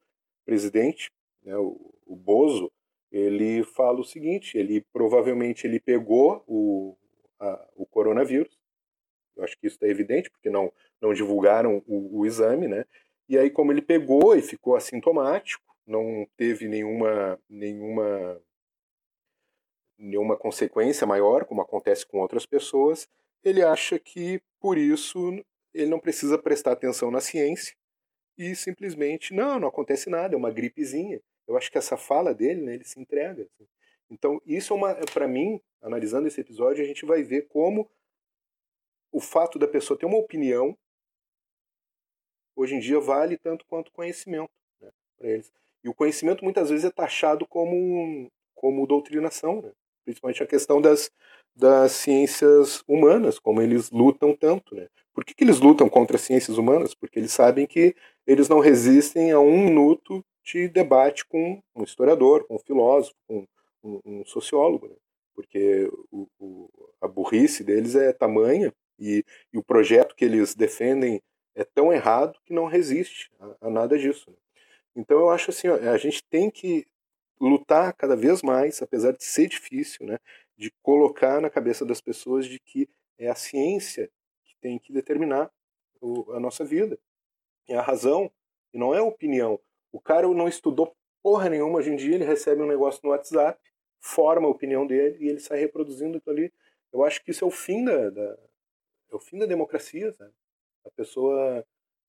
presidente, né, o, o Bozo, ele fala o seguinte, ele provavelmente ele pegou o, a, o coronavírus, eu acho que isso é evidente, porque não, não divulgaram o, o exame, né? E aí, como ele pegou e ficou assintomático, não teve nenhuma, nenhuma, nenhuma consequência maior, como acontece com outras pessoas, ele acha que, por isso, ele não precisa prestar atenção na ciência e simplesmente, não, não acontece nada, é uma gripezinha. Eu acho que essa fala dele, né, ele se entrega. Assim. Então, isso é uma, para mim, analisando esse episódio, a gente vai ver como o fato da pessoa ter uma opinião hoje em dia vale tanto quanto conhecimento né, para eles. E o conhecimento muitas vezes é taxado como, como doutrinação, né? principalmente a questão das, das ciências humanas, como eles lutam tanto. Né? Por que, que eles lutam contra as ciências humanas? Porque eles sabem que eles não resistem a um minuto de debate com um historiador, com um filósofo, com um, um sociólogo. Né? Porque o, o, a burrice deles é tamanha e, e, o projeto que eles defendem é tão errado que não resiste a, a nada disso. Né? Então eu acho assim, ó, a gente tem que lutar cada vez mais, apesar de ser difícil, né, de colocar na cabeça das pessoas de que é a ciência tem que determinar o, a nossa vida. É a razão e não é a opinião. O cara não estudou porra nenhuma hoje em dia, ele recebe um negócio no WhatsApp, forma a opinião dele e ele sai reproduzindo aquilo ali. Eu acho que isso é o fim da, da é o fim da democracia, sabe? A pessoa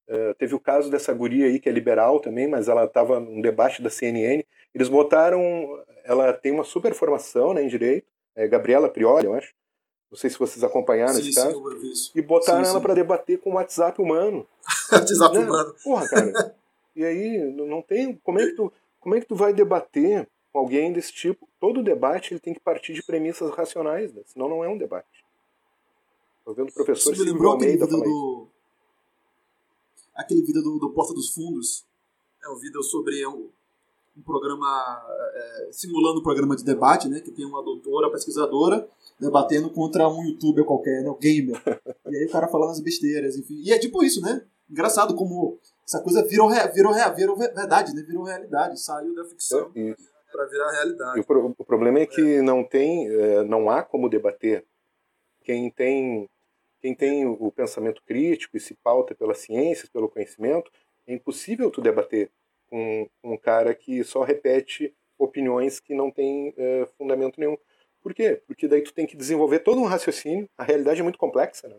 Uh, teve o caso dessa guria aí, que é liberal também, mas ela estava num debate da CNN. Eles botaram. Ela tem uma super formação né, em direito, é Gabriela Prioli, eu acho. Não sei se vocês acompanharam sim, esse sim, caso. E botaram sim, ela para debater com o WhatsApp humano. WhatsApp né? humano. Porra, cara. e aí, não tem. Como é, que tu, como é que tu vai debater com alguém desse tipo? Todo debate ele tem que partir de premissas racionais, né? senão não é um debate. Estou vendo o professor Silvio Almeida falar do... aquele vídeo do, do Porta dos Fundos, é um vídeo sobre um, um programa, é, simulando um programa de debate, né, que tem uma doutora, pesquisadora, debatendo contra um youtuber qualquer, né, o gamer. E aí o cara falando as besteiras, enfim. E é tipo isso, né? Engraçado como essa coisa virou, virou, virou verdade, né? Virou realidade, saiu da ficção para virar realidade. O, pro, o, problema é que é. não tem, é, não há como debater. Quem tem quem tem o pensamento crítico e se pauta pela ciência, pelo conhecimento, é impossível tu debater com um cara que só repete opiniões que não têm é, fundamento nenhum. Por quê? Porque daí tu tem que desenvolver todo um raciocínio. A realidade é muito complexa, né?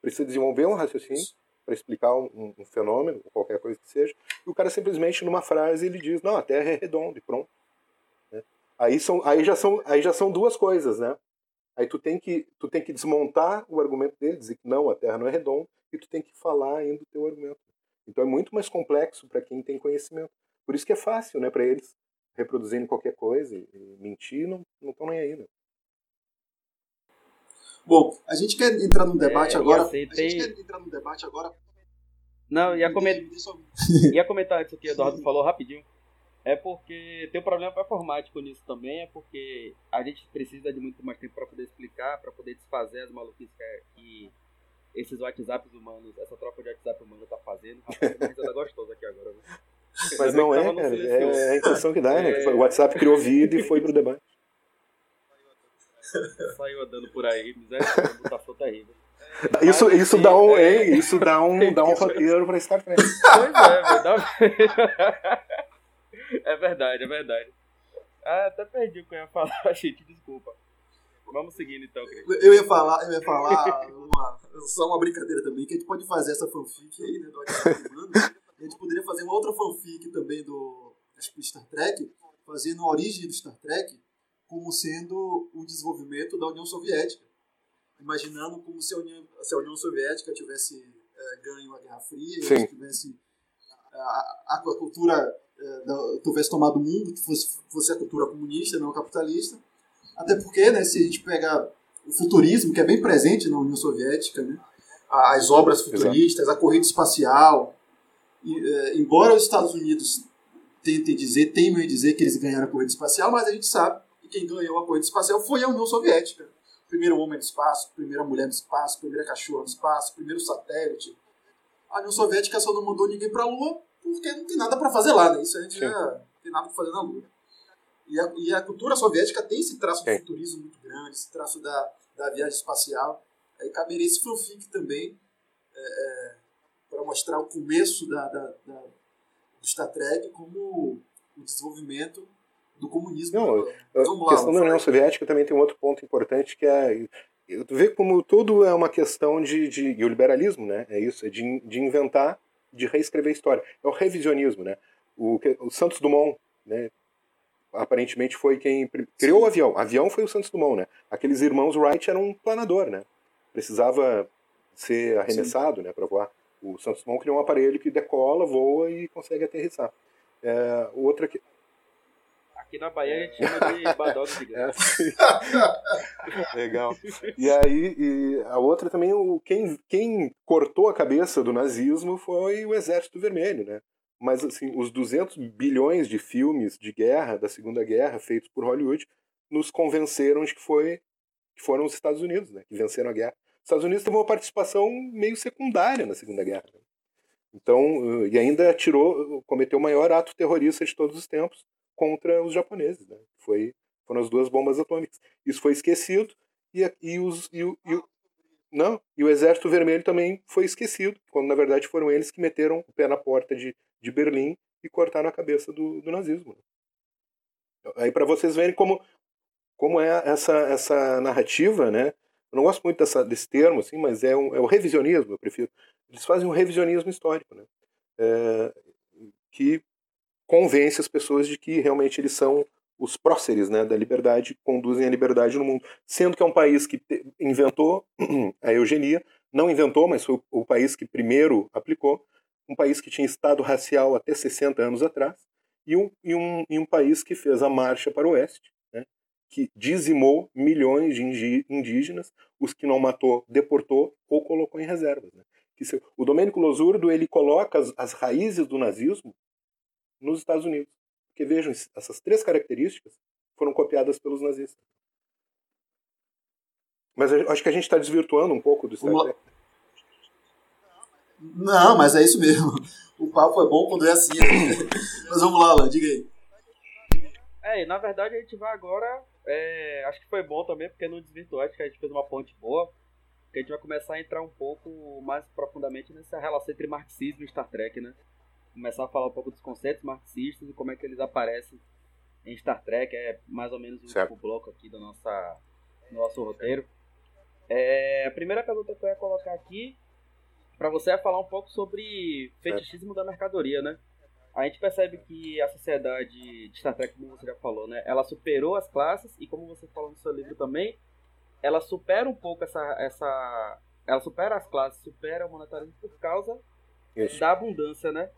Precisa desenvolver um raciocínio para explicar um, um, fenômeno, qualquer coisa que seja. E o cara simplesmente numa frase ele diz: "Não, a Terra é redonda" e pronto. Né? Aí são, aí já são, aí já são duas coisas, né? Aí tu tem que tu tem que desmontar o argumento dele, dizer que não, a Terra não é redonda, e tu tem que falar ainda o teu argumento. Então é muito mais complexo para quem tem conhecimento. Por isso que é fácil, né, para eles reproduzirem qualquer coisa e, mentir, não estão nem aí, né? Bom, a gente quer entrar num debate é, agora. Aceitei... A gente quer entrar num debate agora. Não, ia, coment... ia comentar isso que o Eduardo falou rapidinho é porque tem um problema performático nisso também, é porque a gente precisa de muito mais tempo para poder explicar, para poder desfazer as maluquices que, esses WhatsApps humanos, essa troca de WhatsApp humano tá fazendo. Rapaz, tá gostoso aqui agora. Né? Mas não é, cara. É a impressão que dá, né? É... O WhatsApp criou vida e foi pro debate. Saiu andando por aí, miséria, mutação terrível. Isso, isso, dá um, é... isso dá um, dá um roteiro pra Star Trek. Pois é, verdade. É verdade, é verdade. Ah, até perdi o que eu ia falar, gente, desculpa. Vamos seguindo então, querido. Eu ia falar, eu ia falar uma, só uma brincadeira também, que a gente pode fazer essa fanfic aí, né, do A gente poderia fazer uma outra fanfic também do, Star Trek, fazendo a origem do Star Trek como sendo o desenvolvimento da União Soviética. Imaginando como se a União, se a União Soviética tivesse é, ganho a Guerra Fria, e tivesse a, a cultura é, tivesse tomado o mundo, que fosse, fosse a cultura comunista, não capitalista. Até porque, né, se a gente pega o futurismo, que é bem presente na União Soviética, né, as obras futuristas, Exato. a corrida espacial, e, é, embora os Estados Unidos tentem dizer, temem dizer que eles ganharam a corrida espacial, mas a gente sabe que quem ganhou a corrida espacial foi a União Soviética. Primeiro homem no espaço, primeira mulher no espaço, primeira cachorra no espaço, primeiro satélite. A União Soviética só não mandou ninguém para a Lua porque não tem nada para fazer lá, né? Isso a gente Sim. já tem nada para fazer na Lua. E a, e a, cultura soviética tem esse traço de futurismo muito grande, esse traço da, da viagem espacial. Aí caberia esse fanfic também é, é, para mostrar o começo da, da, da, do Star Trek como o desenvolvimento do comunismo. Não, a questão da União Soviética também tem um outro ponto importante que é tu vê como tudo é uma questão de, de e o liberalismo, né? É isso, é de, de inventar de reescrever a história. É o revisionismo, né? O, o Santos Dumont, né? Aparentemente foi quem criou o avião. O avião foi o Santos Dumont, né? Aqueles irmãos Wright eram um planador, né? Precisava ser arremessado, Sim. né, para voar. O Santos Dumont criou um aparelho que decola, voa e consegue aterrissar. É, outra que Aqui na Bahia a gente chama de badog gigante. É, Legal. E aí, e a outra também, o, quem, quem cortou a cabeça do nazismo foi o Exército Vermelho, né? Mas, assim, os 200 bilhões de filmes de guerra, da Segunda Guerra, feitos por Hollywood, nos convenceram de que, foi, que foram os Estados Unidos, né? Que venceram a guerra. Os Estados Unidos teve uma participação meio secundária na Segunda Guerra. Né? Então, e ainda tirou, cometeu o maior ato terrorista de todos os tempos, contra os japoneses. Né? Foi, foram as duas bombas atômicas. Isso foi esquecido e, e, os, e, e, não, e o Exército Vermelho também foi esquecido, quando na verdade foram eles que meteram o pé na porta de, de Berlim e cortaram a cabeça do, do nazismo. Né? Aí para vocês verem como, como é essa, essa narrativa, né? Eu não gosto muito dessa, desse termo, assim, mas é, um, é o revisionismo, eu prefiro. Eles fazem um revisionismo histórico, né? É, que convence as pessoas de que realmente eles são os próceres né, da liberdade, conduzem a liberdade no mundo. Sendo que é um país que inventou a eugenia, não inventou, mas foi o país que primeiro aplicou, um país que tinha Estado racial até 60 anos atrás, e um, e um, e um país que fez a marcha para o oeste, né, que dizimou milhões de indígenas, os que não matou, deportou ou colocou em reservas. Né. Se, o Domênico Losurdo ele coloca as, as raízes do nazismo nos Estados Unidos. Porque vejam, essas três características foram copiadas pelos nazistas. Mas acho que a gente está desvirtuando um pouco do Star Trek. Não, mas é isso mesmo. O papo é bom quando é assim. Mas vamos lá, Alan, diga aí. É, na verdade a gente vai agora. É, acho que foi bom também, porque no desvirtuou, acho que a gente fez uma ponte boa. Que a gente vai começar a entrar um pouco mais profundamente nessa relação entre marxismo e Star Trek, né? começar a falar um pouco dos conceitos marxistas e como é que eles aparecem em Star Trek, é mais ou menos o último bloco aqui do, nossa, do nosso roteiro. É, a primeira pergunta que eu ia colocar aqui para você é falar um pouco sobre fetichismo da mercadoria, né? A gente percebe que a sociedade de Star Trek, como você já falou, né? Ela superou as classes e como você falou no seu livro também, ela supera um pouco essa, essa ela supera as classes, supera o monetarismo por causa Isso. da abundância, né?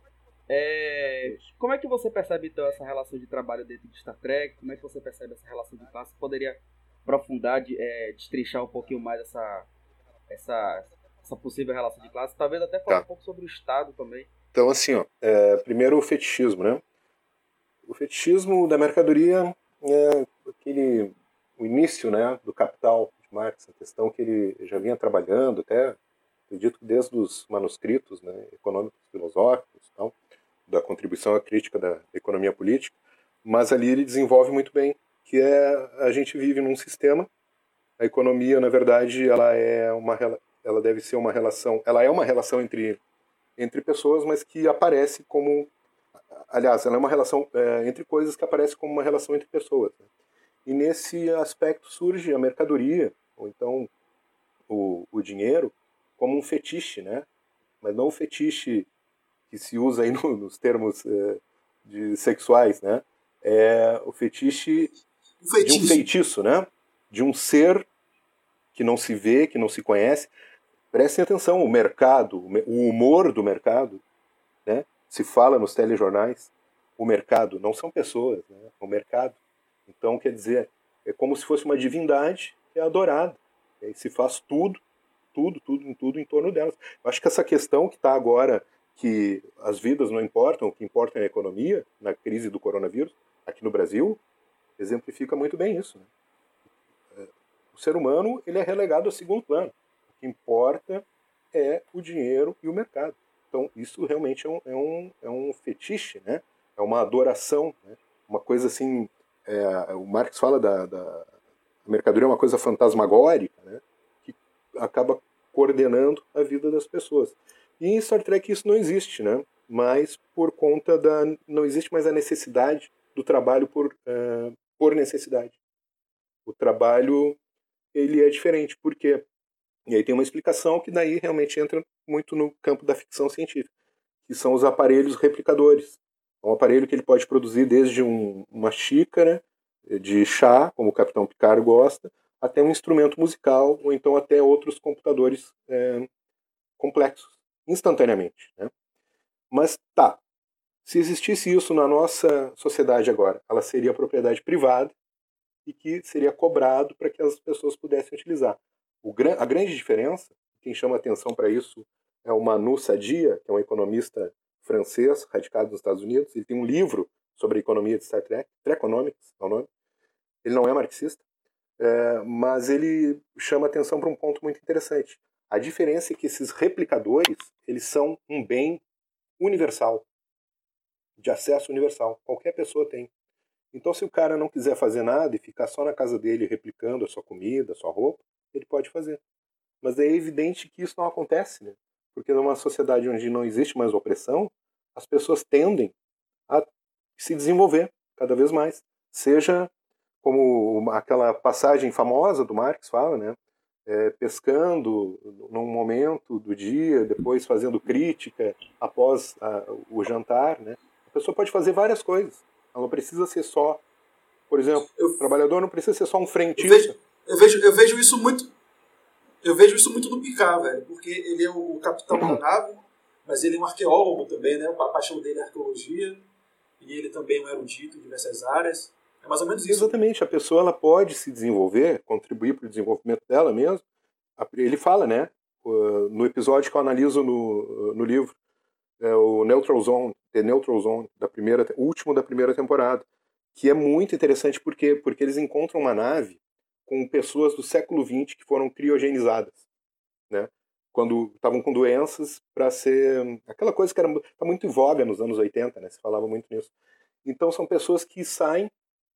É, como é que você percebe então essa relação de trabalho dentro de Star Trek? Como é que você percebe essa relação de classe? Poderia aprofundar, de, é, destrinchar um pouquinho mais essa, essa, essa possível relação de classe? Talvez até falar tá. um pouco sobre o Estado também. Então, assim, ó, é, primeiro o fetichismo, né? O fetichismo da mercadoria é aquele, o início né, do capital de Marx, a questão que ele já vinha trabalhando até, acredito que desde os manuscritos né, econômicos filosóficos tal, da contribuição à crítica da economia política, mas ali ele desenvolve muito bem, que é a gente vive num sistema, a economia, na verdade, ela é uma ela deve ser uma relação, ela é uma relação entre entre pessoas, mas que aparece como aliás, ela é uma relação é, entre coisas que aparece como uma relação entre pessoas. Né? E nesse aspecto surge a mercadoria, ou então o, o dinheiro, como um fetiche, né? Mas não um fetiche que se usa aí no, nos termos uh, de sexuais, né? É o fetiche, fetiche, de um feitiço, né? De um ser que não se vê, que não se conhece. Prestem atenção, o mercado, o humor do mercado, né? Se fala nos telejornais, o mercado não são pessoas, né? O mercado. Então, quer dizer, é como se fosse uma divindade que é adorada. E se faz tudo, tudo, tudo, tudo em torno delas. Eu acho que essa questão que está agora que as vidas não importam, o que importa é a economia, na crise do coronavírus, aqui no Brasil, exemplifica muito bem isso. Né? É, o ser humano ele é relegado a segundo plano. Que importa é o dinheiro e o mercado. Então, isso realmente é um, é um, é um fetiche, né? é uma adoração, né? uma coisa assim. É, o Marx fala da, da mercadoria é uma coisa fantasmagórica, né? que acaba coordenando a vida das pessoas. E em Star Trek isso não existe, né? Mas por conta da. Não existe mais a necessidade do trabalho por, uh, por necessidade. O trabalho ele é diferente. Por quê? E aí tem uma explicação que daí realmente entra muito no campo da ficção científica. que são os aparelhos replicadores. É um aparelho que ele pode produzir desde um, uma xícara de chá, como o Capitão Picard gosta, até um instrumento musical, ou então até outros computadores é, complexos, instantaneamente. Né? Mas tá, se existisse isso na nossa sociedade agora, ela seria propriedade privada e que seria cobrado para que as pessoas pudessem utilizar. O, a grande diferença, quem chama atenção para isso é o Manu Sadia, que é um economista francês radicado nos Estados Unidos. Ele tem um livro sobre a economia de Star Trek, Treconomics é o nome. Ele não é marxista, é, mas ele chama atenção para um ponto muito interessante. A diferença é que esses replicadores eles são um bem universal, de acesso universal. Qualquer pessoa tem. Então, se o cara não quiser fazer nada e ficar só na casa dele replicando a sua comida, a sua roupa, ele pode fazer. Mas é evidente que isso não acontece, né? Porque numa sociedade onde não existe mais opressão, as pessoas tendem a se desenvolver cada vez mais. Seja como aquela passagem famosa do Marx fala, né? É, pescando num momento do dia, depois fazendo crítica após a, o jantar, né? A pessoa pode fazer várias coisas. Ela não precisa ser só, por exemplo, eu, o trabalhador não precisa ser só um frentista. Eu vejo, eu vejo, isso muito eu vejo isso muito no Picard, velho, porque ele é o capitão da nave, mas ele é um arqueólogo também, né? A paixão dele é arqueologia, e ele também é um erudito em diversas áreas. É mais ou menos isso. Exatamente, a pessoa ela pode se desenvolver, contribuir para o desenvolvimento dela mesmo. Ele fala, né? No episódio que eu analiso no, no livro, é o Neutral Zone, The Neutral Zone, da primeira, último da primeira temporada, que é muito interessante porque, porque eles encontram uma nave com pessoas do século XX que foram criogenizadas, né? Quando estavam com doenças para ser aquela coisa que era tá muito em voga nos anos 80, né? Se falava muito nisso. Então são pessoas que saem,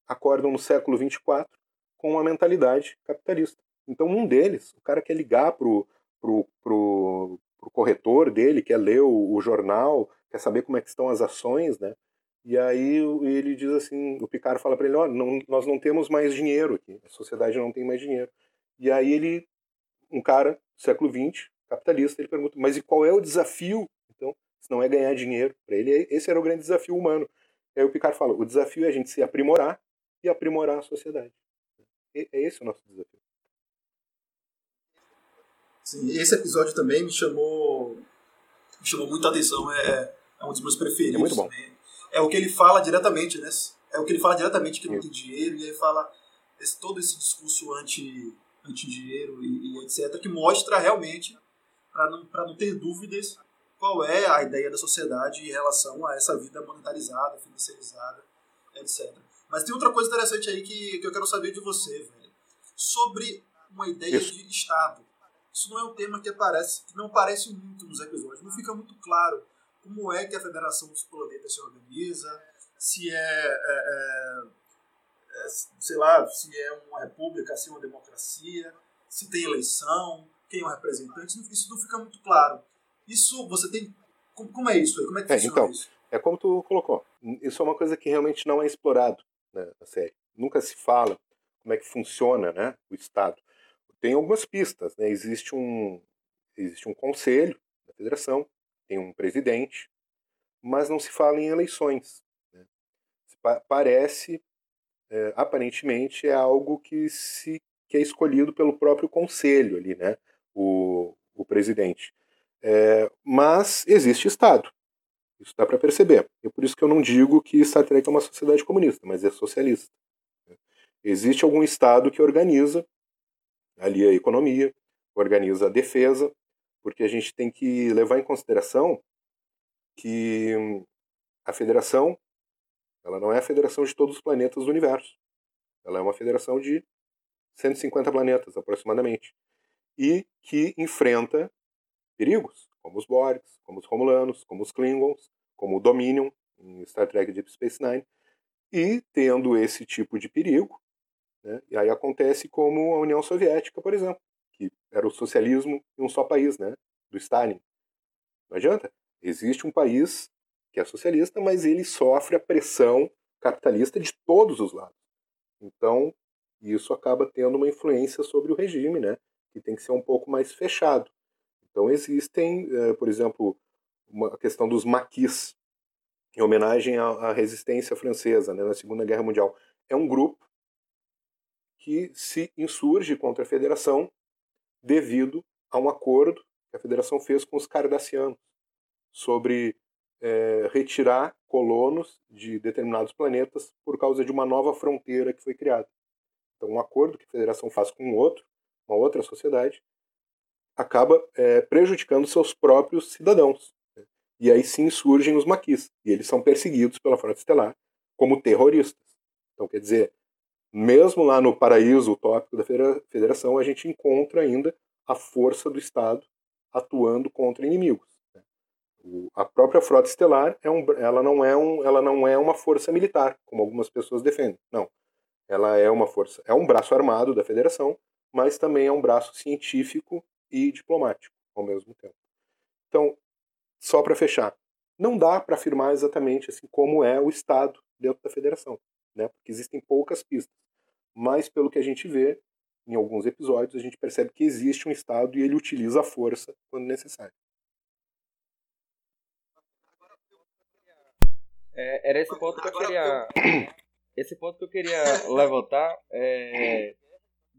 acordam no século 24 com uma mentalidade capitalista. Então um deles, o cara quer ligar pro pro, pro, pro corretor dele, quer ler o, o jornal, quer saber como é que estão as ações, né? E aí ele diz assim, o Picard fala para ele, olha, não, nós não temos mais dinheiro aqui, a sociedade não tem mais dinheiro. E aí ele, um cara, século XX, capitalista, ele pergunta, mas e qual é o desafio? Então, se não é ganhar dinheiro, para ele esse era o grande desafio humano. E aí o Picard fala, o desafio é a gente se aprimorar e aprimorar a sociedade. E, é esse o nosso desafio. Sim, esse episódio também me chamou, me chamou muita atenção, é, é um dos meus preferidos. É muito bom. Também é o que ele fala diretamente, né? É o que ele fala diretamente que não tem dinheiro, e aí fala esse, todo esse discurso anti, anti-dinheiro e, e, etc., que mostra realmente, para não, não ter dúvidas, qual é a ideia da sociedade em relação a essa vida monetarizada, financiarizada, etc. Mas tem outra coisa interessante aí que, que eu quero saber de você, velho. Sobre uma ideia Isso. de Estado. Isso não é um tema que aparece, que não aparece muito nos episódios, não fica muito claro como é que a Federação dos Planetas se organiza, se é, é, é, é, sei lá, se é uma república, se é uma democracia, se tem eleição, quem é o representante, isso não fica muito claro. Isso você tem. Como, é isso aí? Como é que é, funciona então, isso? É como tu colocou. Isso é uma coisa que realmente não é explorado né, na série. Nunca se fala como é que funciona né, o Estado. Tem algumas pistas. Né? Existe, um, existe um conselho da federação tem um presidente, mas não se fala em eleições. Né? Parece, é, aparentemente, é algo que, se, que é escolhido pelo próprio conselho ali, né? o, o presidente. É, mas existe Estado. Isso dá para perceber. É por isso que eu não digo que Star Trek é uma sociedade comunista, mas é socialista. Né? Existe algum Estado que organiza ali a economia, organiza a defesa, porque a gente tem que levar em consideração que a federação ela não é a federação de todos os planetas do universo. Ela é uma federação de 150 planetas aproximadamente e que enfrenta perigos, como os Borgs, como os Romulanos, como os Klingons, como o Dominion em Star Trek Deep Space Nine. E tendo esse tipo de perigo, né, e aí acontece como a União Soviética, por exemplo que era o socialismo em um só país, né? Do Stalin. Não adianta. Existe um país que é socialista, mas ele sofre a pressão capitalista de todos os lados. Então, isso acaba tendo uma influência sobre o regime, né? Que tem que ser um pouco mais fechado. Então, existem, eh, por exemplo, uma questão dos maquis, em homenagem à resistência francesa né, na Segunda Guerra Mundial. É um grupo que se insurge contra a federação devido a um acordo que a federação fez com os cardassianos sobre é, retirar colonos de determinados planetas por causa de uma nova fronteira que foi criada. Então, um acordo que a federação faz com outro, uma outra sociedade, acaba é, prejudicando seus próprios cidadãos. Né? E aí sim surgem os maquis, e eles são perseguidos pela Frota Estelar como terroristas. Então, quer dizer, mesmo lá no paraíso utópico da federação, a gente encontra ainda a força do Estado atuando contra inimigos. Né? a própria frota estelar é um, ela não é um, ela não é uma força militar, como algumas pessoas defendem. Não, ela é uma força, é um braço armado da Federação, mas também é um braço científico e diplomático ao mesmo tempo. Então, só para fechar, não dá para afirmar exatamente assim como é o Estado dentro da Federação, né? Porque existem poucas pistas. Mas pelo que a gente vê em alguns episódios, a gente percebe que existe um Estado e ele utiliza a força quando necessário. É, era esse ponto que eu queria. Esse ponto que eu queria levantar é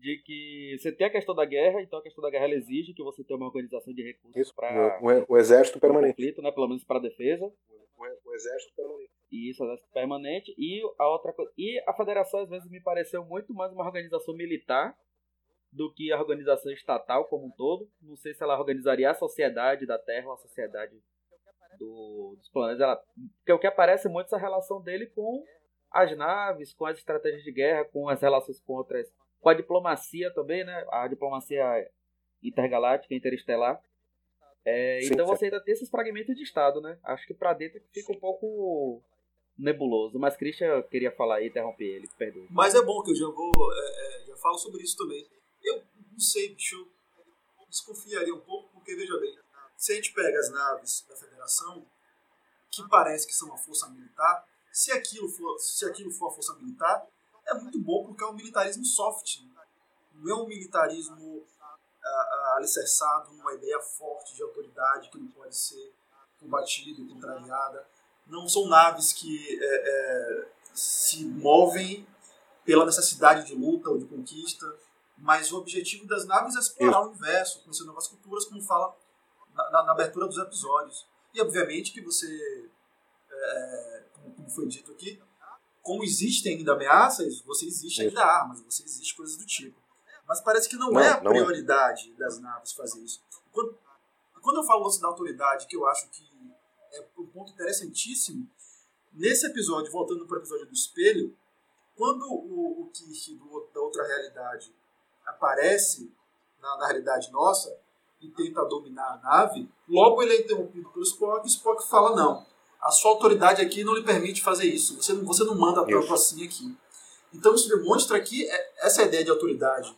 de que você tem a questão da guerra, então a questão da guerra exige que você tenha uma organização de recursos para o, o, exército permanente, conflito, né, pelo menos para defesa. O, o, exército permanente. Isso, o exército permanente e a outra coisa, e a federação às vezes me pareceu muito mais uma organização militar do que a organização estatal como um todo. Não sei se ela organizaria a sociedade da Terra ou a sociedade do, dos planetas. Ela, porque o que aparece muito é essa relação dele com as naves, com as estratégias de guerra, com as relações com outras com a diplomacia também, né? A diplomacia intergaláctica, interestelar. É, Sim, então você ainda tem esses fragmentos de Estado, né? Acho que para dentro fica um pouco nebuloso. Mas Christian queria falar aí, interromper ele, perdoe. Mas é bom que eu já vou. É, é, já falo sobre isso também. Eu não sei, bicho. Eu desconfiaria um pouco, porque veja bem, se a gente pega as naves da Federação, que parece que são uma força militar, se aquilo for, se aquilo for a força militar, é muito bom porque é um militarismo soft. Não é um militarismo uh, uh, alicerçado numa ideia forte de autoridade que não pode ser combatida e contrariada. Não são naves que é, é, se movem pela necessidade de luta ou de conquista, mas o objetivo das naves é explorar o universo, conhecer novas culturas, como fala na, na, na abertura dos episódios. E obviamente que você, é, como, como foi dito aqui, como existem ainda ameaças, você existe ainda armas, você existe coisas do tipo. Mas parece que não, não é a não é. prioridade é. das naves fazer isso. Quando, quando eu falo da autoridade, que eu acho que é um ponto interessantíssimo, nesse episódio, voltando para o episódio do espelho, quando o, o Kirk do, da outra realidade aparece na, na realidade nossa e tenta dominar a nave, logo ele é interrompido pelo Spock e Spock fala: Não, a sua autoridade aqui não lhe permite fazer isso. Você não, você não manda tanto assim aqui. Então isso demonstra que é, essa ideia de autoridade,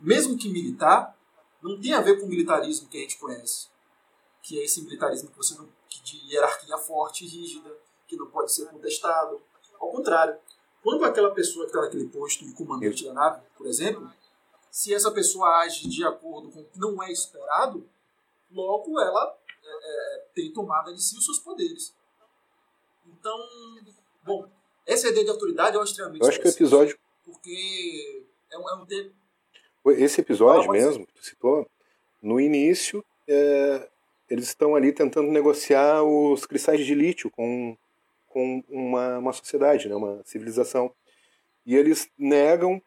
mesmo que militar, não tem a ver com o militarismo que a gente conhece. Que é esse militarismo que você não, que de hierarquia forte e rígida, que não pode ser contestado. Ao contrário, quando aquela pessoa que está naquele posto de comandante da nave, por exemplo, se essa pessoa age de acordo com o que não é esperado, logo ela é, é, tem tomada de si os seus poderes. Então, bom, essa ideia de autoridade acho extremamente Eu acho que o episódio. Porque é um, é um tempo. Esse episódio mesmo, que tu citou, no início, é, eles estão ali tentando negociar os cristais de lítio com, com uma, uma sociedade, né, uma civilização. E eles negam,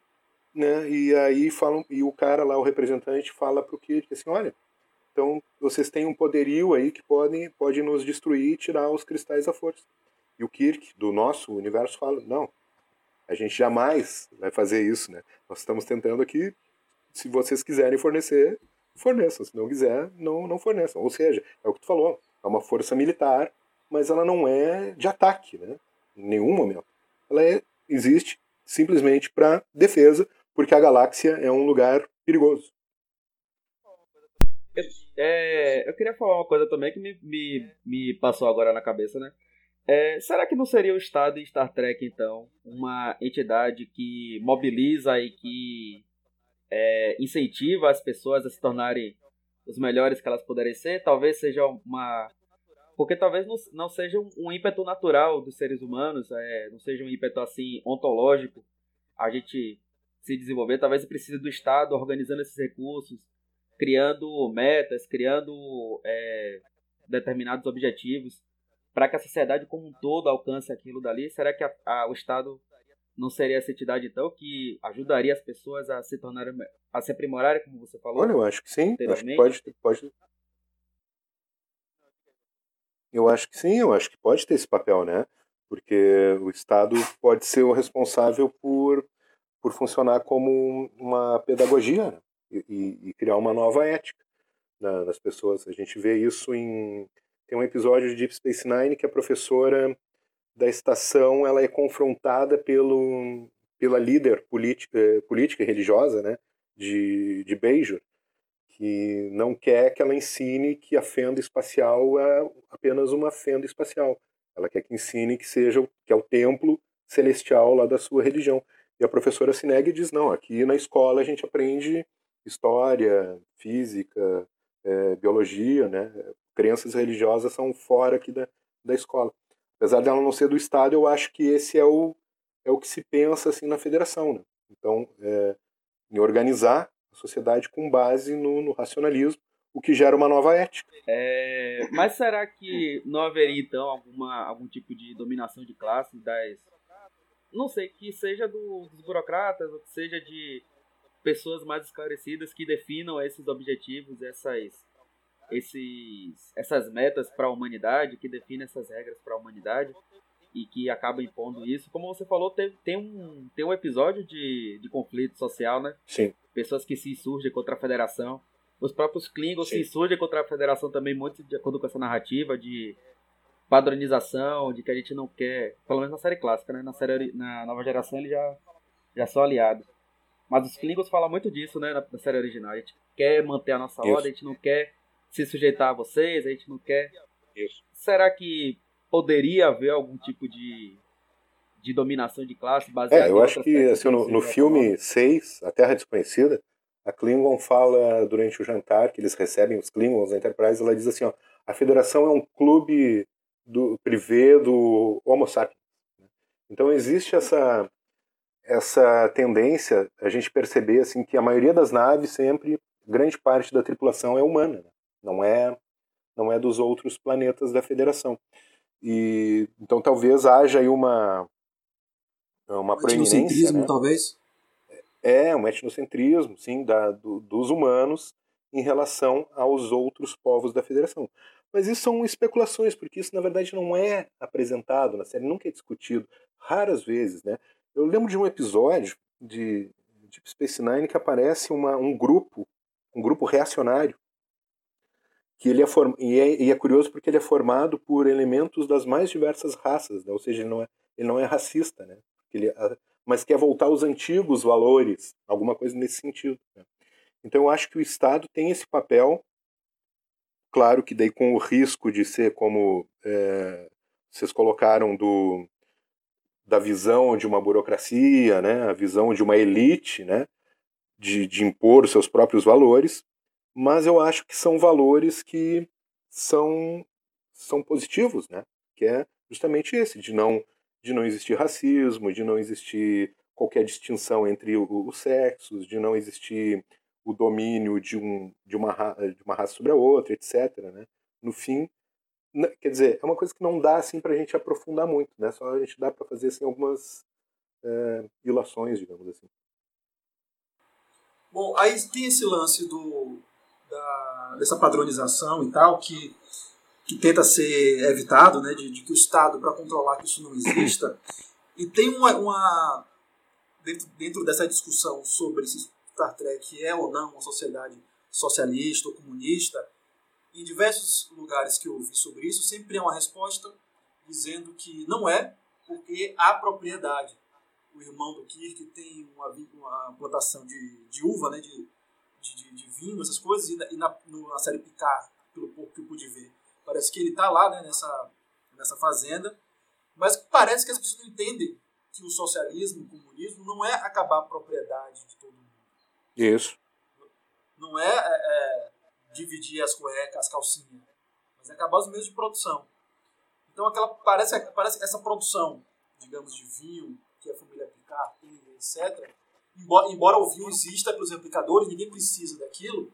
né, e aí falam, e o cara lá, o representante, fala para o Kirk assim: olha, então vocês têm um poderio aí que podem, pode nos destruir e tirar os cristais da força. E o Kirk, do nosso universo, fala: não, a gente jamais vai fazer isso, né? Nós estamos tentando aqui, se vocês quiserem fornecer, forneçam. Se não quiser, não, não forneçam. Ou seja, é o que tu falou, é uma força militar, mas ela não é de ataque, né? Em nenhum momento. Ela é, existe simplesmente para defesa, porque a galáxia é um lugar perigoso. É, eu queria falar uma coisa também que me, me, me passou agora na cabeça, né? É, será que não seria o Estado em Star Trek, então, uma entidade que mobiliza e que é, incentiva as pessoas a se tornarem os melhores que elas puderem ser? Talvez seja uma, Porque talvez não, não seja um, ímpeto natural dos seres humanos, é, não seja um ímpeto assim ontológico a gente se desenvolver. Talvez precise do Estado organizando esses recursos, criando metas, criando é, determinados objetivos para que a sociedade como um todo alcance aquilo dali. Será que a, a, o Estado não seria essa entidade então que ajudaria as pessoas a se tornarem a se aprimorarem, como você falou? Olha, eu acho que sim. Acho que pode, pode, eu acho que sim, eu acho que pode ter esse papel, né? Porque o Estado pode ser o responsável por, por funcionar como uma pedagogia né? e, e, criar uma nova ética né, nas pessoas. A gente vê isso em. Tem um episódio de Deep Space Nine que a professora da estação ela é confrontada pelo, pela líder política, política e religiosa né, de, de Beijo, que não quer que ela ensine que a fenda espacial é apenas uma fenda espacial. Ela quer que ensine que seja que é o templo celestial lá da sua religião. E a professora se nega e diz: não, aqui na escola a gente aprende história, física, é, biologia, né? Crenças religiosas são fora aqui da, da escola. Apesar dela não ser do Estado, eu acho que esse é o, é o que se pensa assim na federação. Né? Então, é, em organizar sociedade com base no, no racionalismo, o que gera uma nova ética. É, mas será que não haveria então alguma, algum tipo de dominação de classe das. Não sei, que seja do, dos burocratas, ou que seja de pessoas mais esclarecidas que definam esses objetivos, essas, esses, essas metas para a humanidade, que definem essas regras para a humanidade e que acaba impondo isso. Como você falou, tem, tem, um, tem um episódio de, de conflito social, né? Sim pessoas que se insurgem contra a federação. Os próprios Klingons se insurgem contra a federação também, muito de acordo com essa narrativa de padronização, de que a gente não quer, pelo menos na série clássica, né? Na, série, na nova geração eles já, já são aliados. Mas os Klingons falam muito disso, né, na, na série original. A gente quer manter a nossa Isso. ordem, a gente não quer se sujeitar a vocês, a gente não quer. Isso. Será que poderia haver algum tipo de de dominação de classe baseada É, eu acho que assim, no, no filme 6, A Terra Desconhecida, a Klingon fala durante o jantar que eles recebem os Klingons da Enterprise, ela diz assim, ó, a Federação é um clube do privê do Homo sapiens. Então existe essa essa tendência a gente perceber assim que a maioria das naves sempre grande parte da tripulação é humana, né? Não é não é dos outros planetas da Federação. E então talvez haja aí uma uma um proeminência. Né? talvez? É, um etnocentrismo, sim, da, do, dos humanos em relação aos outros povos da federação. Mas isso são especulações, porque isso na verdade não é apresentado na série, nunca é discutido, raras vezes, né? Eu lembro de um episódio de Deep Space Nine que aparece uma, um grupo, um grupo reacionário, que ele é, form... e é, e é curioso porque ele é formado por elementos das mais diversas raças, né? ou seja, ele não é, ele não é racista, né? ele, mas quer voltar aos antigos valores, alguma coisa nesse sentido. Né? Então eu acho que o Estado tem esse papel, claro que daí com o risco de ser como é, vocês colocaram do da visão de uma burocracia, né, a visão de uma elite, né, de, de impor os seus próprios valores, mas eu acho que são valores que são são positivos, né, que é justamente esse de não de não existir racismo, de não existir qualquer distinção entre os sexos, de não existir o domínio de, um, de, uma, de uma raça sobre a outra, etc. Né? No fim, quer dizer, é uma coisa que não dá assim para a gente aprofundar muito, né? Só a gente dá para fazer assim algumas é, ilações, digamos assim. Bom, aí tem esse lance do da, dessa padronização e tal que que tenta ser evitado, né, de, de que o Estado, para controlar que isso não exista. E tem uma, uma dentro, dentro dessa discussão sobre se Star Trek é ou não uma sociedade socialista ou comunista, em diversos lugares que eu ouvi sobre isso, sempre é uma resposta dizendo que não é, porque há propriedade. O irmão do Kirk tem uma, uma plantação de, de uva, né, de, de, de, vinho, essas coisas, e na, e na, na série Picard, pelo pouco que eu pude ver, Parece que ele está lá né, nessa, nessa fazenda, mas parece que as pessoas não entendem que o socialismo, o comunismo, não é acabar a propriedade de todo mundo. Isso. Não é, é, é dividir as cuecas, as calcinhas. mas acabar os meios de produção. Então aquela parece parece essa produção, digamos de vinho que a família Picard tem, etc. Embora, embora o vinho exista pelos replicadores, ninguém precisa daquilo,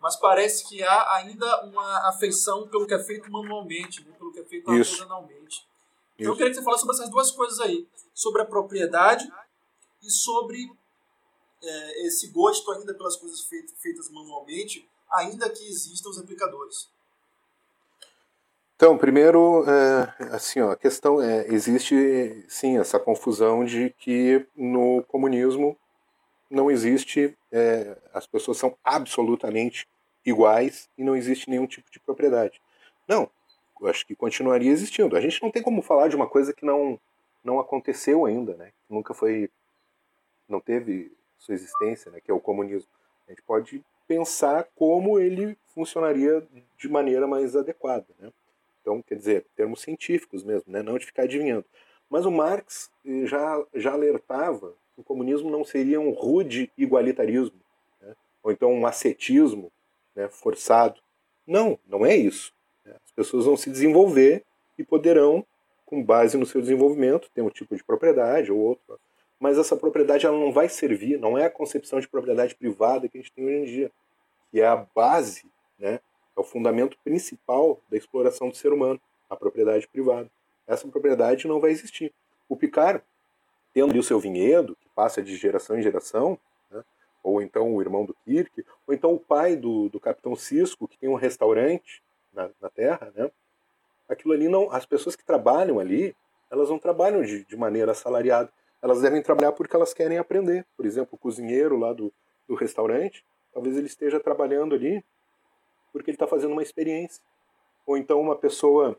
mas parece que há ainda uma afeição pelo que é feito manualmente, né? pelo que é feito Isso. artesanalmente. Então eu queria que você falasse sobre essas duas coisas aí, sobre a propriedade e sobre é, esse gosto ainda pelas coisas feitas, feitas manualmente, ainda que existam os replicadores. Então, primeiro, é, assim, ó, a questão é, existe sim essa confusão de que no comunismo não existe, é, as pessoas são absolutamente iguais e não existe nenhum tipo de propriedade. Não, eu acho que continuaria existindo. A gente não tem como falar de uma coisa que não não aconteceu ainda, né? Que nunca foi, não teve sua existência, né? Que é o comunismo. A gente pode pensar como ele funcionaria de maneira mais adequada, né? Então, quer dizer, termos científicos mesmo, né? não de ficar adivinhando. Mas o Marx eh, já, já alertava o comunismo não seria um rude igualitarismo, né? ou então um ascetismo né, forçado. Não, não é isso. Né? As pessoas vão se desenvolver e poderão, com base no seu desenvolvimento, ter um tipo de propriedade ou outro. Mas essa propriedade ela não vai servir, não é a concepção de propriedade privada que a gente tem hoje em dia, que é a base né, é o fundamento principal da exploração do ser humano, a propriedade privada. Essa propriedade não vai existir. O Picard, tendo ali o seu vinhedo, passa de geração em geração, né, ou então o irmão do Kirk, ou então o pai do, do Capitão Cisco, que tem um restaurante na, na Terra, né, aquilo ali não. As pessoas que trabalham ali, elas não trabalham de, de maneira assalariada. Elas devem trabalhar porque elas querem aprender. Por exemplo, o cozinheiro lá do, do restaurante, talvez ele esteja trabalhando ali porque ele está fazendo uma experiência. Ou então uma pessoa,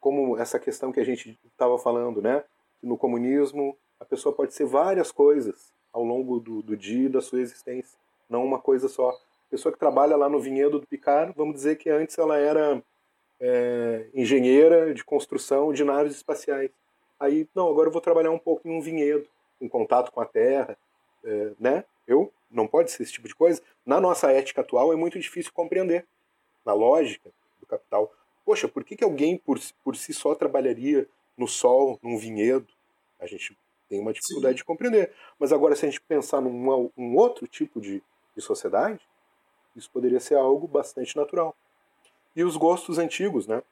como essa questão que a gente estava falando, né? Que no comunismo a pessoa pode ser várias coisas ao longo do, do dia e da sua existência, não uma coisa só. A pessoa que trabalha lá no vinhedo do Picard, vamos dizer que antes ela era é, engenheira de construção de naves espaciais. Aí, não, agora eu vou trabalhar um pouco em um vinhedo, em contato com a terra, é, né? Eu não pode ser esse tipo de coisa. Na nossa ética atual é muito difícil compreender na lógica do capital. Poxa, por que, que alguém por, por si só trabalharia no sol, num vinhedo? A gente tem uma dificuldade Sim. de compreender. Mas agora, se a gente pensar num um outro tipo de, de sociedade, isso poderia ser algo bastante natural. E os gostos antigos, né?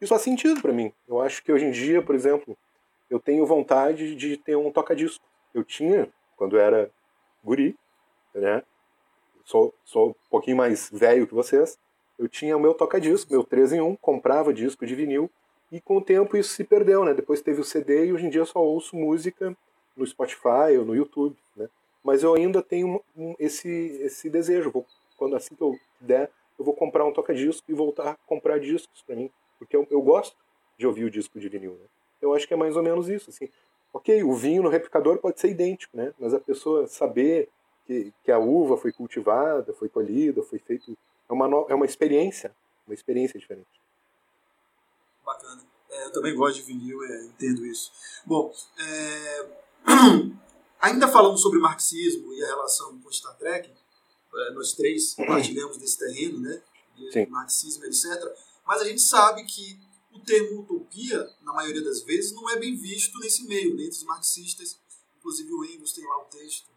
Isso faz sentido para mim. Eu acho que hoje em dia, por exemplo, eu tenho vontade de ter um toca-disco. Eu tinha, quando era guri, né? sou, sou um pouquinho mais velho que vocês, eu tinha o meu toca-disco, meu 3 em 1, comprava disco de vinil, e com o tempo isso se perdeu, né? Depois teve o CD e hoje em dia eu só ouço música no Spotify ou no YouTube, né? Mas eu ainda tenho um, esse, esse desejo, vou, quando assim que eu der, eu vou comprar um toca-disco e voltar a comprar discos para mim, porque eu, eu gosto de ouvir o disco de vinil, né? Eu acho que é mais ou menos isso, assim. Ok, o vinho no replicador pode ser idêntico, né? Mas a pessoa saber que, que a uva foi cultivada, foi colhida, foi feito. É uma, no, é uma experiência, uma experiência diferente. Bacana. É, eu também gosto de vinil, é, entendo isso. Bom, é, ainda falando sobre marxismo e a relação com Star Trek, é, nós três partilhamos desse terreno, né? De marxismo, etc. Mas a gente sabe que o termo utopia, na maioria das vezes, não é bem visto nesse meio, né, entre os marxistas. Inclusive o Engels tem lá o texto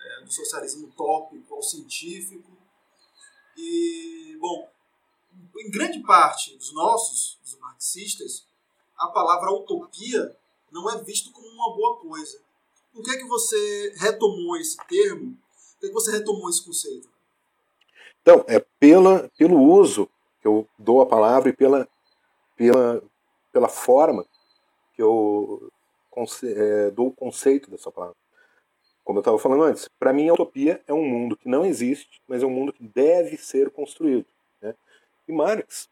é, do socialismo utópico ao científico. E, bom, em grande parte dos nossos, dos marxistas, a palavra utopia não é visto como uma boa coisa. Por que é que você retomou esse termo? Por que, é que você retomou esse conceito? Então, é pela, pelo uso que eu dou a palavra e pela, pela, pela forma que eu é, dou o conceito dessa palavra como eu estava falando antes, para mim a utopia é um mundo que não existe, mas é um mundo que deve ser construído. Né? E Marx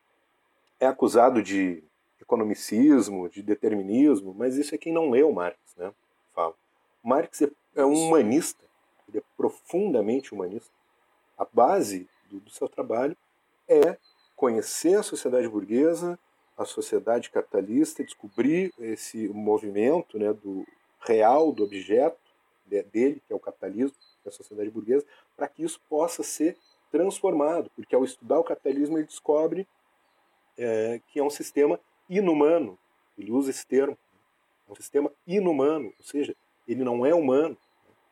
é acusado de economicismo, de determinismo, mas isso é quem não leu Marx, né? Fala. Marx é, é um humanista, ele é profundamente humanista. A base do, do seu trabalho é conhecer a sociedade burguesa, a sociedade capitalista, descobrir esse movimento né, do real, do objeto, dele, que é o capitalismo, que é a sociedade burguesa, para que isso possa ser transformado, porque ao estudar o capitalismo ele descobre é, que é um sistema inumano. Ele usa esse termo. É um sistema inumano, ou seja, ele não é humano,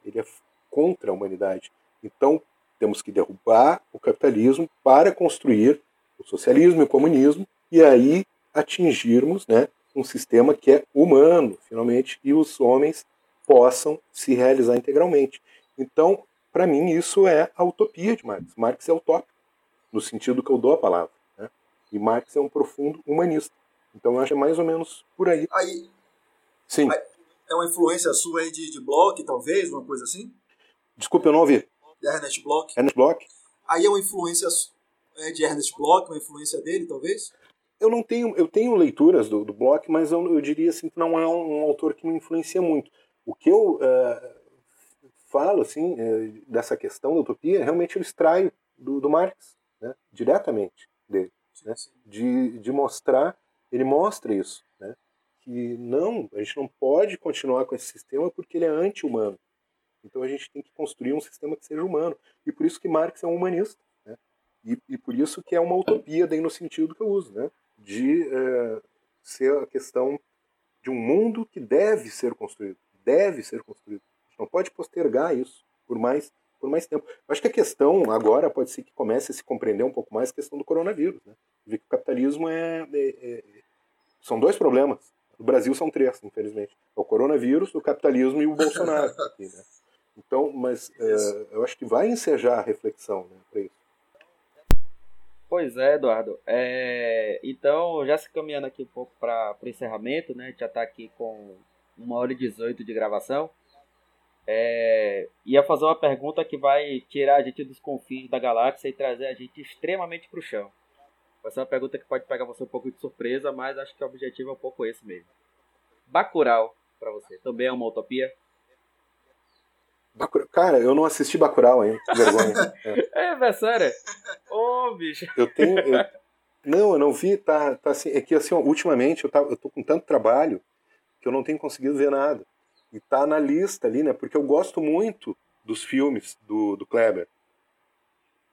ele é contra a humanidade. Então, temos que derrubar o capitalismo para construir o socialismo e o comunismo e aí atingirmos né, um sistema que é humano, finalmente, e os homens possam se realizar integralmente. Então, para mim, isso é a utopia de Marx. Marx é utópico, no sentido que eu dou a palavra. Né? E Marx é um profundo humanista. Então, eu acho que é mais ou menos por aí. Aí, Sim. aí é uma influência sua aí de, de Bloch, talvez, uma coisa assim? Desculpe, eu não ouvi. De Ernest Bloch? Ernest Bloch? Aí é uma influência é, de Ernest Bloch, uma influência dele, talvez? Eu não tenho, eu tenho leituras do, do Bloch, mas eu, eu diria assim que não é um, um, autor que me influencia muito. O que eu uh, falo assim uh, dessa questão da utopia, realmente eu extraio do, do Marx, né, diretamente dele, né, de, de mostrar, ele mostra isso, né, que não, a gente não pode continuar com esse sistema porque ele é anti-humano. Então a gente tem que construir um sistema que seja humano. E por isso que Marx é um humanista. Né? E, e por isso que é uma utopia daí no sentido que eu uso. Né? de é, ser a questão de um mundo que deve ser construído, deve ser construído. A gente não pode postergar isso por mais por mais tempo. Eu acho que a questão agora pode ser que comece a se compreender um pouco mais a questão do coronavírus, né? Ver que o capitalismo é, é, é são dois problemas. No Brasil são três, infelizmente. É o coronavírus, o capitalismo e o Bolsonaro. Aqui, né? Então, mas é, eu acho que vai ensejar a reflexão né, para isso. Pois é, Eduardo. É, então, já se caminhando aqui um pouco para o encerramento, né? Já está aqui com uma hora e 18 de gravação. É, ia fazer uma pergunta que vai tirar a gente dos confins da galáxia e trazer a gente extremamente para o chão. Vai ser uma pergunta que pode pegar você um pouco de surpresa, mas acho que o objetivo é um pouco esse mesmo. Bacurau, para você, também é uma utopia? Cara, eu não assisti Bacurau ainda, que vergonha. É, é, sério? Ô, oh, bicho. Eu tenho... Eu... Não, eu não vi, tá, tá assim, é que assim, ultimamente eu, tá, eu tô com tanto trabalho que eu não tenho conseguido ver nada. E tá na lista ali, né, porque eu gosto muito dos filmes do, do Kleber.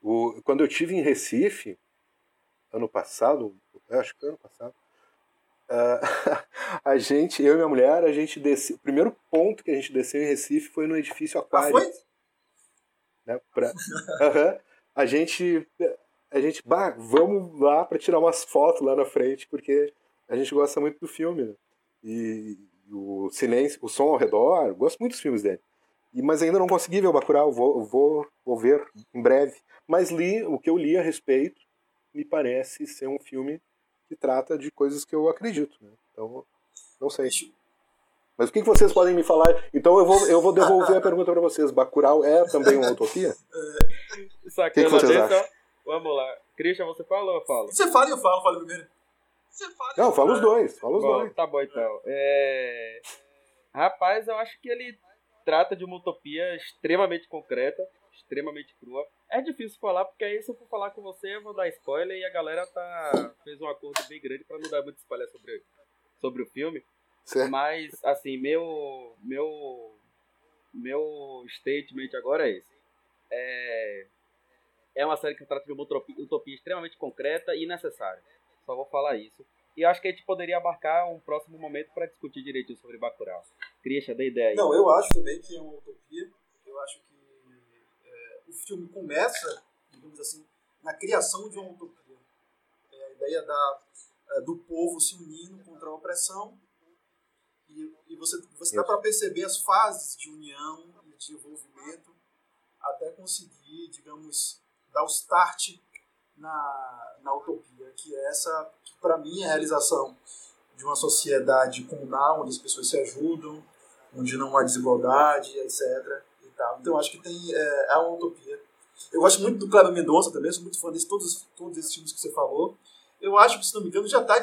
O, quando eu tive em Recife, ano passado, acho que ano passado, Uh, a gente, eu e minha mulher, a gente desceu. O primeiro ponto que a gente desceu em Recife foi no edifício Aquário. Ah, foi? Né, pra, uh-huh, a gente. A gente, bah, vamos lá para tirar umas fotos lá na frente, porque a gente gosta muito do filme. Né? E o silêncio, o som ao redor, gosto muito dos filmes dele. E, mas ainda não consegui ver o Bacurau, vou, vou, vou ver em breve. Mas li, o que eu li a respeito, me parece ser um filme que trata de coisas que eu acredito. Né? Então, não sei. Mas o que, vocês podem me falar? Então eu vou, eu vou devolver a pergunta para vocês. Bacurau é também uma utopia? O que, que vocês acham? Vamos lá. Christian, você fala ou eu falo? Você fala e eu falo, falo primeiro. Você fala Não, fala os dois. Fala os bom, dois. Tá bom então. É... Rapaz, eu acho que ele trata de uma utopia extremamente concreta, extremamente crua. É difícil falar, porque aí se eu for falar com você, eu vou dar spoiler e a galera tá fez um acordo bem grande para não dar muito spoiler sobre, sobre o filme. Certo. Mas, assim, meu, meu, meu statement agora é esse. É, é uma série que trata de uma utopia, utopia extremamente concreta e necessária. Só vou falar isso. E acho que a gente poderia abarcar um próximo momento para discutir direitinho sobre Bacurau. Christian, dá ideia aí. Não, eu acho também que é uma utopia. Eu acho que o filme começa, digamos assim, na criação de uma utopia. É a ideia da, é, do povo se unindo contra a opressão. E, e você, você dá para perceber as fases de união e de envolvimento até conseguir, digamos, dar o start na, na utopia, que é essa, para mim é a realização de uma sociedade comunal, onde as pessoas se ajudam, onde não há desigualdade, etc. Tal. Então acho que tem, é, é uma utopia. Eu gosto muito do Cleber Mendonça também, sou muito fã de todos, todos esses filmes que você falou. Eu acho que, se não me engano, já está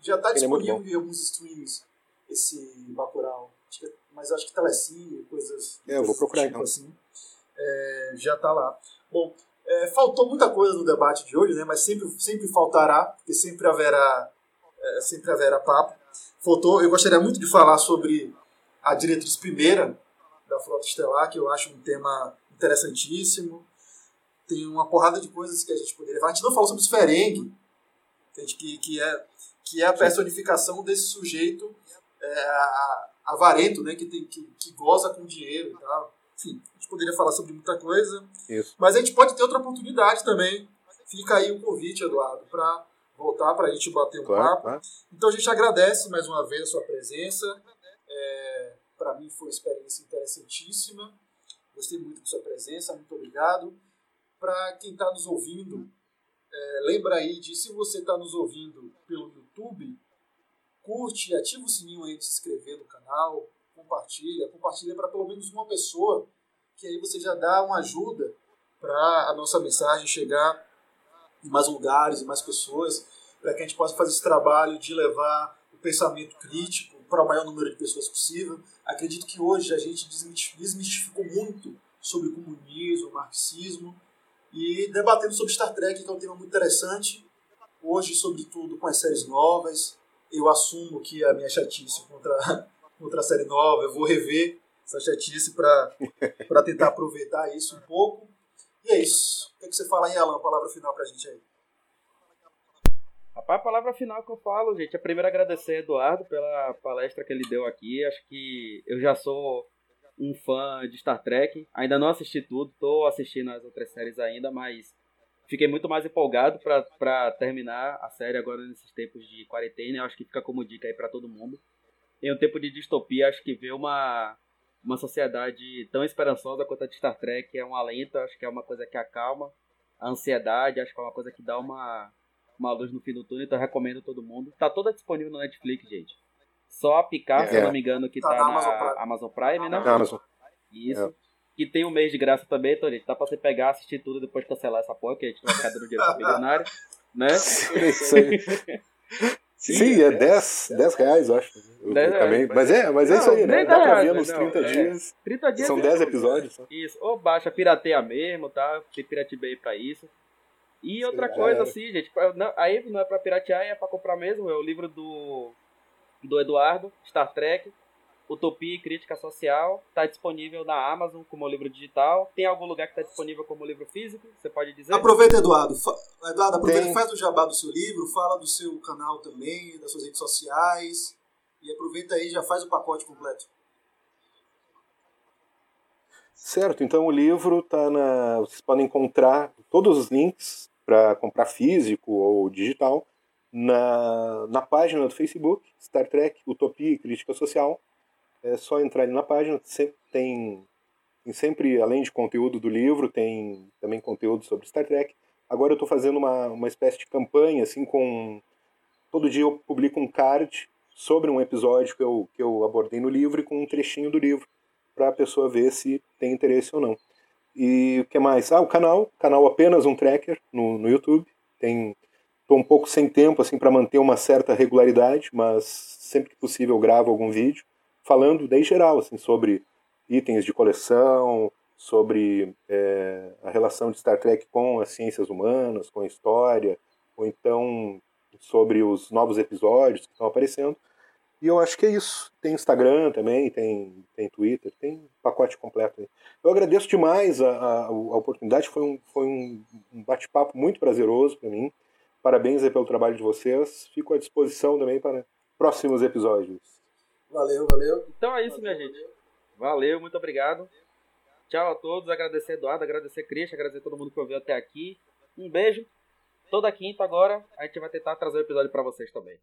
já tá é disponível é em alguns streams esse Bacurau. É, mas acho que Telecine, coisas. É, eu vou procurar tipo então. Assim, é, já está lá. Bom, é, faltou muita coisa no debate de hoje, né? Mas sempre, sempre faltará, porque sempre haverá, é, sempre haverá papo. Faltou, eu gostaria muito de falar sobre a diretriz primeira da Frota Estelar, que eu acho um tema interessantíssimo. Tem uma porrada de coisas que a gente poderia. A gente não falou sobre os Ferengue, Que, que, é, que é a personificação desse sujeito é, avarento, né? Que, tem, que, que goza com dinheiro e tal. Enfim, gente poderia falar sobre muita coisa. Isso. Mas a gente pode ter outra oportunidade também. Fica aí o convite, Eduardo, para voltar para a gente bater um Claro, papo. claro. Então a gente agradece mais uma vez a sua presença. É, para mim foi uma experiência interessantíssima. Gostei muito da sua presença, muito obrigado. Para quem está nos ouvindo, é, lembra aí de se você está nos ouvindo pelo YouTube, curte, ativa o sininho aí de se inscrever no canal, compartilha, compartilha para pelo menos uma pessoa, que aí você já dá uma ajuda para a nossa mensagem chegar em mais lugares, em mais pessoas, para que a gente possa fazer esse trabalho de levar o pensamento crítico para o maior número de pessoas possível. Acredito que hoje a gente desmistificou muito sobre comunismo, marxismo, e debatendo sobre Star Trek, que é um tema muito interessante. Hoje, sobretudo, com as séries novas, eu assumo que a minha chatice contra, contra a série nova, eu vou rever essa chatice para tentar aproveitar isso um pouco. E é isso. O que, é que você fala aí, Alan? Palavra final para a gente aí. Rapaz, a palavra final que eu falo, gente, é primeiro agradecer a Eduardo pela palestra que ele deu aqui. Acho que eu já sou um fã de Star Trek. Ainda não assisti tudo, tô assistindo as outras séries ainda, mas fiquei muito mais empolgado para terminar a série agora nesses tempos de quarentena. Acho que fica como dica aí para todo mundo. Em um tempo de distopia, acho que ver uma uma sociedade tão esperançosa quanto a de Star Trek é um alento, acho que é uma coisa que acalma a ansiedade, acho que é uma coisa que dá uma uma luz no fim do túnel, então eu recomendo todo mundo. Tá toda disponível no Netflix, gente. Só a picar, se eu É. não me engano, que Tá tá, na Amazon Prime. Amazon Prime, né? Amazon. Isso. É. Que tem um mês de graça também, então, gente. Dá pra você pegar, assistir tudo e depois cancelar essa porra, que a gente vai ficar dando dinheiro pro milionário, né? Isso aí. Sim, é 10, 10 reais, eu acho. Eu 10 reais, também. mas- é, mas é Não, isso aí, né? Dá 10 pra reais, ver nos não, 30 é. dias. 30 dias. São é 10 tudo. episódios. só. Isso, ou baixa, pirateia mesmo, tá? Tem Pirate pra isso. E outra coisa, assim, gente, pra- não- aí não é pra piratear, é pra comprar mesmo. É o livro do, do Eduardo, Star Trek, Utopia e Crítica Social. Tá disponível na Amazon como livro digital. Tem algum lugar que tá disponível como livro físico? Você pode dizer? Aproveita, Eduardo. Fa- Eduardo, aproveita Tem. e faz o jabá do seu livro, fala do seu canal também, das suas redes sociais. E aproveita aí e já faz o pacote completo. Certo, então o livro tá na. Vocês podem encontrar todos os links para comprar físico ou digital na, na página do Facebook, Star Trek, Utopia e Crítica Social. É só entrar ali na página, sempre tem, tem sempre, além de conteúdo do livro, tem também conteúdo sobre Star Trek. Agora eu estou fazendo uma, uma espécie de campanha, assim, com. Todo dia eu publico um card sobre um episódio que eu, que eu abordei no livro e com um trechinho do livro para a pessoa ver se tem interesse ou não. E o que mais? Ah, o canal, canal apenas um tracker no, no YouTube. Tem tô um pouco sem tempo assim para manter uma certa regularidade, mas sempre que possível gravo algum vídeo falando daí geral assim sobre itens de coleção, sobre é, a relação de Star Trek com as ciências humanas, com a história, ou então sobre os novos episódios que estão aparecendo. E eu acho que é isso. Tem Instagram também, tem, tem Twitter, tem pacote completo aí. Eu agradeço demais a, a, a oportunidade, foi um, foi um, um bate-papo muito prazeroso para mim. Parabéns pelo trabalho de vocês. Fico à disposição também para próximos episódios. Valeu, valeu. Então é isso, minha gente. Valeu, muito obrigado. Tchau a todos. Agradecer Eduardo, agradecer Cristian, agradecer todo mundo que ouviu até aqui. Um beijo. Toda quinta agora a gente vai tentar trazer o episódio para vocês também.